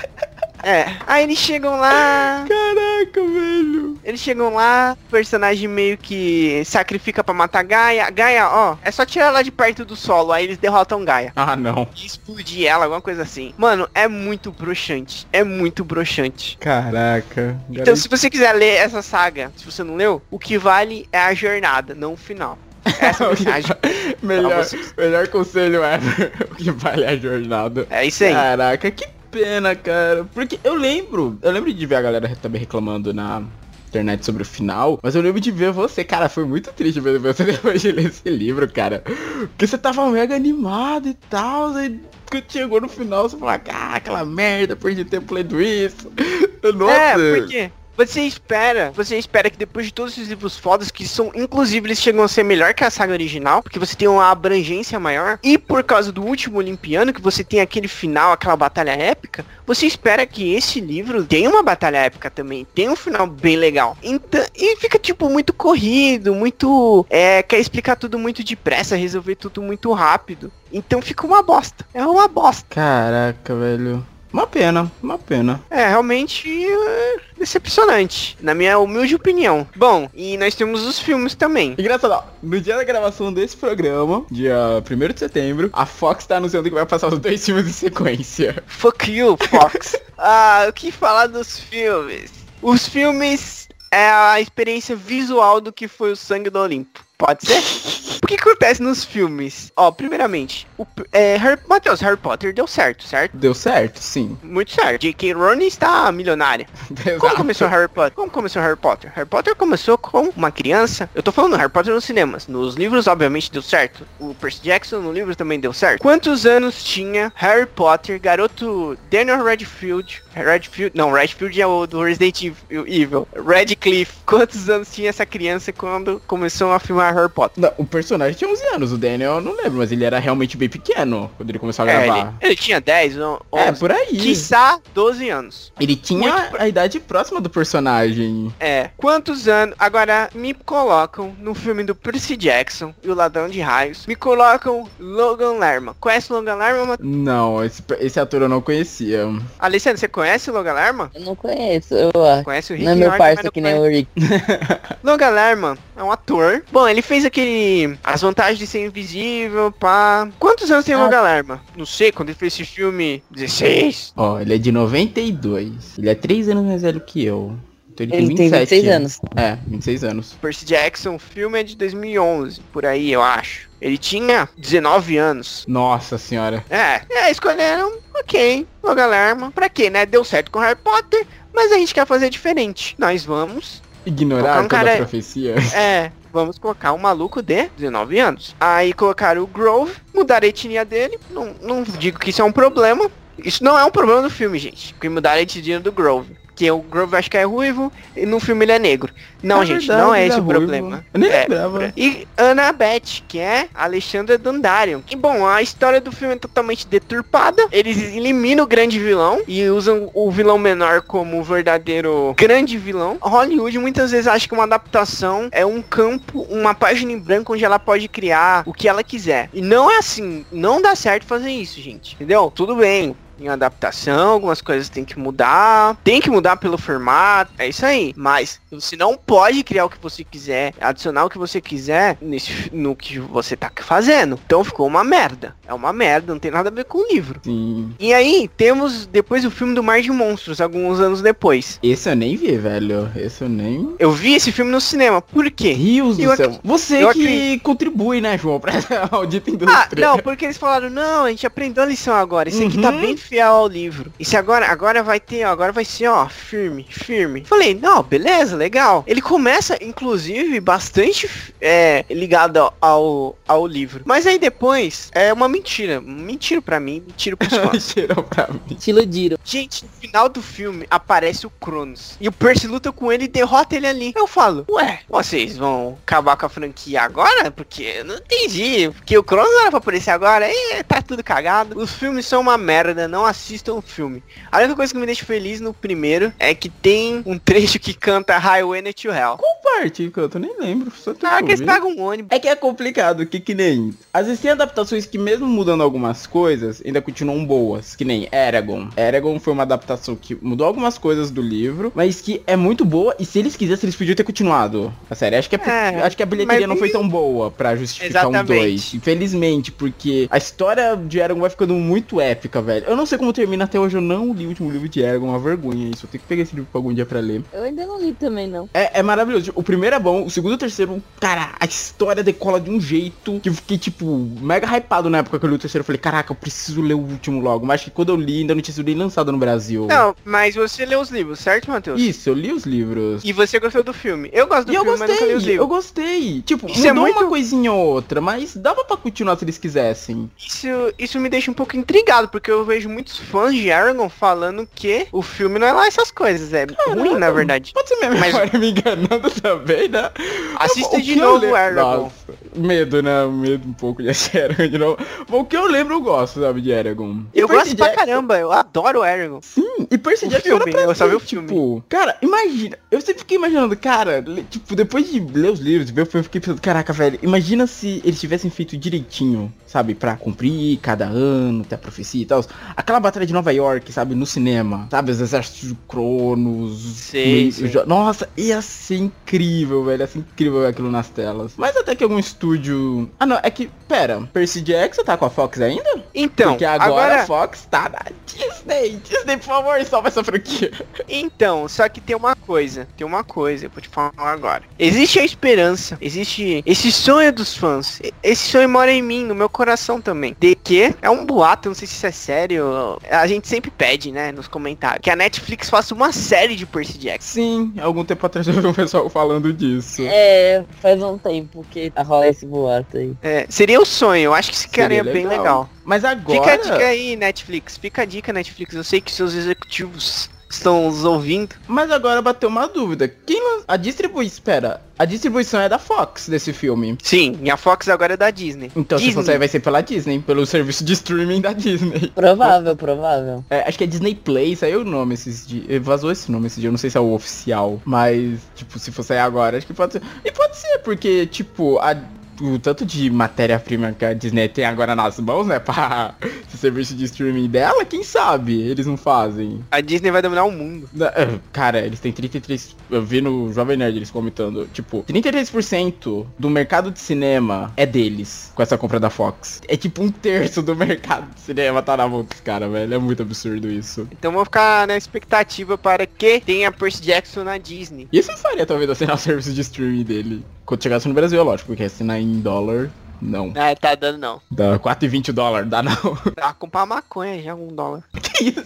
É. Aí eles chegam lá. Caraca, velho. Eles chegam lá, o personagem meio que sacrifica para matar Gaia. Gaia, ó, é só tirar ela de perto do solo, aí eles derrotam Gaia. Ah, não. E explodir ela, alguma coisa assim. Mano, é muito broxante. É muito broxante. Caraca. Então, se você quiser ler essa saga, se você não leu, o que vale é a jornada, não o final. Essa <laughs> mensagem. melhor, melhor conselho é <laughs> o que vale a jornada. É isso aí. Caraca, que pena, cara. Porque eu lembro, eu lembro de ver a galera também reclamando na internet sobre o final, mas eu lembro de ver você, cara, foi muito triste ver você <laughs> depois de ler esse livro, cara. Porque você tava mega animado e tal, e quando chegou no final, você falou, ah, aquela merda, perdi tempo lendo isso. <laughs> Nossa. É, porque você espera, você espera que depois de todos esses livros fodas, que são, inclusive, eles chegam a ser melhor que a saga original, porque você tem uma abrangência maior, e por causa do último Olimpiano, que você tem aquele final, aquela batalha épica, você espera que esse livro tenha uma batalha épica também, tenha um final bem legal. Então, e fica, tipo, muito corrido, muito. É, quer explicar tudo muito depressa, resolver tudo muito rápido. Então fica uma bosta. É uma bosta. Caraca, velho. Uma pena, uma pena. É, realmente é decepcionante, na minha humilde opinião. Bom, e nós temos os filmes também. Engraçado, no dia da gravação desse programa, dia 1 de setembro, a Fox tá anunciando que vai passar os dois filmes em sequência. Fuck you, Fox. <laughs> ah, o que falar dos filmes? Os filmes é a experiência visual do que foi o Sangue do Olimpo. Pode ser? <laughs> O que acontece nos filmes? Ó, primeiramente, o, é, Harry, Matheus, Harry Potter deu certo, certo? Deu certo, sim. Muito certo. J.K. Rowling está milionária. <laughs> Exato. Como começou Harry Potter? Como começou Harry Potter? Harry Potter começou com uma criança. Eu tô falando Harry Potter nos cinemas. Nos livros, obviamente, deu certo. O Percy Jackson no livro também deu certo. Quantos anos tinha Harry Potter, garoto Daniel Radcliffe? Redfield, não, Redfield é o do Resident Evil. Redcliffe. Quantos anos tinha essa criança quando começou a filmar Harry Potter? Não, o personagem tinha 11 anos, o Daniel eu não lembro, mas ele era realmente bem pequeno quando ele começou a é, gravar. Ele, ele, tinha 10, 11, É, por aí. Quiçá 12 anos. Ele tinha Muito... a idade próxima do personagem. É. Quantos anos? Agora, me colocam no filme do Percy Jackson e o Ladrão de Raios. Me colocam Logan Lerman. Conhece Logan Lerman? Não, esse, esse ator eu não conhecia. Alessandro, você conhece o Logan Lerman? Eu não conheço. Eu, conhece o Rick Não é meu parceiro que nem o Rick. <laughs> Logan Lerman é um ator. Bom, ele fez aquele... As vantagens de ser invisível, pá... Quantos anos tem ah. o Lerman? Não sei, quando ele fez esse filme... 16? Ó, oh, ele é de 92. Ele é 3 anos mais velho que eu. Então ele, ele tem, 27, tem 26 anos. É, 26 anos. Percy Jackson, o filme é de 2011, por aí, eu acho. Ele tinha 19 anos. Nossa senhora. É, é escolheram, ok, Logan Lerman. Pra quê, né? Deu certo com Harry Potter, mas a gente quer fazer diferente. Nós vamos... Ignorar um toda cara... a profecia. <laughs> É, vamos colocar um maluco de 19 anos. Aí colocaram o Grove, mudar a etnia dele. Não, não digo que isso é um problema. Isso não é um problema do filme, gente. Que mudaram a etnia do Grove. Que o Grover acho que é ruivo, e no filme ele é negro. Não, É gente, verdade, não é ele esse é o ruivo. problema. Eu nem É, lembrava. E Annabeth, que é Alexandra Dandarion. E bom, a história do filme é totalmente deturpada. Eles eliminam o grande vilão e usam o vilão menor como o verdadeiro grande vilão. Hollywood muitas vezes acha que uma adaptação é um campo, uma página em branco onde ela pode criar o que ela quiser. E não é assim, não dá certo fazer isso, gente. Entendeu? Tudo bem. Em adaptação, algumas coisas tem que mudar, tem que mudar pelo formato, é isso aí. Mas você não pode criar o que você quiser, adicionar o que você quiser nesse, no que você tá fazendo. Então ficou uma merda. É uma merda, não tem nada a ver com o livro. Sim. E aí, temos depois o filme do Mar de Monstros, alguns anos depois. Esse eu nem vi, velho. Esse eu nem. Eu vi esse filme no cinema. Por quê? Rios do Eu céu. Você eu que acredito. contribui, né, João, pra <laughs> essa maldita Ah, indústria. não, porque eles falaram, não, a gente aprendeu a lição agora. Isso aqui tá Uhum. bem fiel ao livro. Isso agora, agora vai ter, ó, agora vai ser, ó, firme, firme. Falei, não, beleza, legal. Ele começa, inclusive, bastante é, ligado ao- ao, livro. Mas aí depois, é uma mentira. Mentira pra mim, mentira pros <laughs> fãs. Cheirou pra mim. Te iludiram. Gente, no final do filme aparece o Cronos. E o Percy luta com ele e derrota ele ali. Eu falo, ué, vocês vão acabar com a franquia agora? Porque eu não entendi. Porque o Cronos não era pra aparecer agora. E tá tudo cagado. Os filmes são uma merda, não assistam o filme. A única coisa que me deixa feliz no primeiro é que tem um trecho que canta Highway to Hell. Qual parte, que eu tô nem lembro. Só tô Ah, que eles pegam um ônibus. É que é complicado, que que nem... Às vezes tem adaptações que mesmo mudando algumas coisas, ainda continuam boas. Que nem Eragon. Eragon foi uma adaptação que mudou algumas coisas do livro, mas que é muito boa. E se eles quisessem, eles podiam ter continuado. A série, acho que, é É, acho que a bilheteria não foi tão boa pra justificar um Exatamente. dois. Infelizmente, porque a história de Eragon vai ficando muito épica, velho. Eu não sei como termina até hoje, eu não li o último livro de Eragon, é uma vergonha isso. Eu tenho que pegar esse livro pra algum dia pra ler. Eu ainda não li também, não. É, é maravilhoso. O primeiro é bom, o segundo e o terceiro, cara, a história decola de um jeito que eu fiquei, tipo, mega hypado na época que eu li o terceiro. Eu falei, caraca, eu preciso ler o último logo. Mas acho que quando eu li, ainda não tinha sido nem lançado no Brasil. Não, mas você leu os livros, certo, Matheus? Isso, eu li os livros. E você gostou do filme? Eu gosto do E eu filme, mas nunca li os gostei, livros. eu gostei. Tipo, Isso é mudou muito- uma coisinha ou outra, mas dava pra continuar se eles quisessem. Isso, isso me deixa um pouco intrigado, porque eu vejo muitos fãs de Aragorn falando que o filme não é lá essas coisas, é ruim na verdade. Pode ser minha Mas- memória me enganando também, né? Assista O de novo le- Aragorn. Nossa, medo, né? Medo um pouco de <laughs> assistir Eragon de novo. Mas o que eu lembro, eu gosto, sabe, de Eragon. E Eu Percy gosto pra Jackson- caramba, eu adoro Aragorn. Sim, e Percy O Jackson filme, pra eu só vi o filme. Tipo, cara, imagina. Eu sempre fiquei imaginando, cara, tipo, depois de ler os livros, ver o filme, eu fiquei pensando, caraca, velho, imagina se eles tivessem feito direitinho, sabe, pra cumprir cada ano, ter a profecia e tal. Aquela batalha de Nova York, sabe, no cinema, sabe, os exércitos de Cronos. Sei, jo- Nossa, ia ser incrível, velho, ia ser incrível ver aquilo nas telas. Mas até que algum estúdio... Ah, não, é que, pera, Percy Jackson tá com a Fox ainda? Então, Porque agora, agora, a Fox tá na Disney. Disney, por favor, salva essa franquia. então, só que tem uma coisa, tem uma coisa, eu vou te falar agora. Existe a esperança, existe esse sonho dos fãs. E- Esse sonho mora em mim, no meu coração também. De que é um boato, não sei se isso é sério. A gente sempre pede, né, nos comentários, que a Netflix faça uma série de Percy Jackson. Sim, algum tempo atrás eu vi um pessoal falando disso. É, faz um tempo que rola esse boato aí. É, seria o sonho, eu acho que ficaria Seria bem legal. Mas agora... Fica a dica aí, Netflix. Fica a dica, Netflix. Eu sei que seus executivos estão os ouvindo. Mas agora bateu uma dúvida. Quem. A distribuição... Espera. A distribuição é da Fox desse filme. Sim, e a Fox agora é da Disney. Então se Disney. for sair vai ser pela Disney. Pelo serviço de streaming da Disney. Provável, provável. É, acho que é Disney Play, saiu o nome esses dias. Vazou esse nome esse dia, eu não sei se é o oficial. Mas, tipo, se for sair agora, acho que pode ser. E pode ser, porque, tipo, a- o tanto de matéria-prima que a Disney tem agora nas mãos, né? Pra <laughs> esse serviço de streaming dela, quem sabe eles não fazem. A Disney vai dominar o mundo. Eh, <laughs> Cara, eles têm 33. Eu vi no Jovem Nerd eles comentando. Tipo, 33% do mercado de cinema é deles com essa compra da Fox. É tipo um terço do <laughs> mercado de cinema tá na mão dos caras, velho. É muito absurdo isso. Então vou ficar na expectativa para que tenha Percy Jackson na Disney. E isso eu faria talvez assinar o serviço de streaming dele. Quando chegasse no Brasil, é lógico, porque assinar em dólar, não. Ah, tá dando não. Dá 4,20 dólar, dá não. <laughs> Dá pra comprar maconha já um dólar. que isso?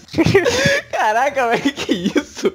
<laughs> Caraca, velho, que isso?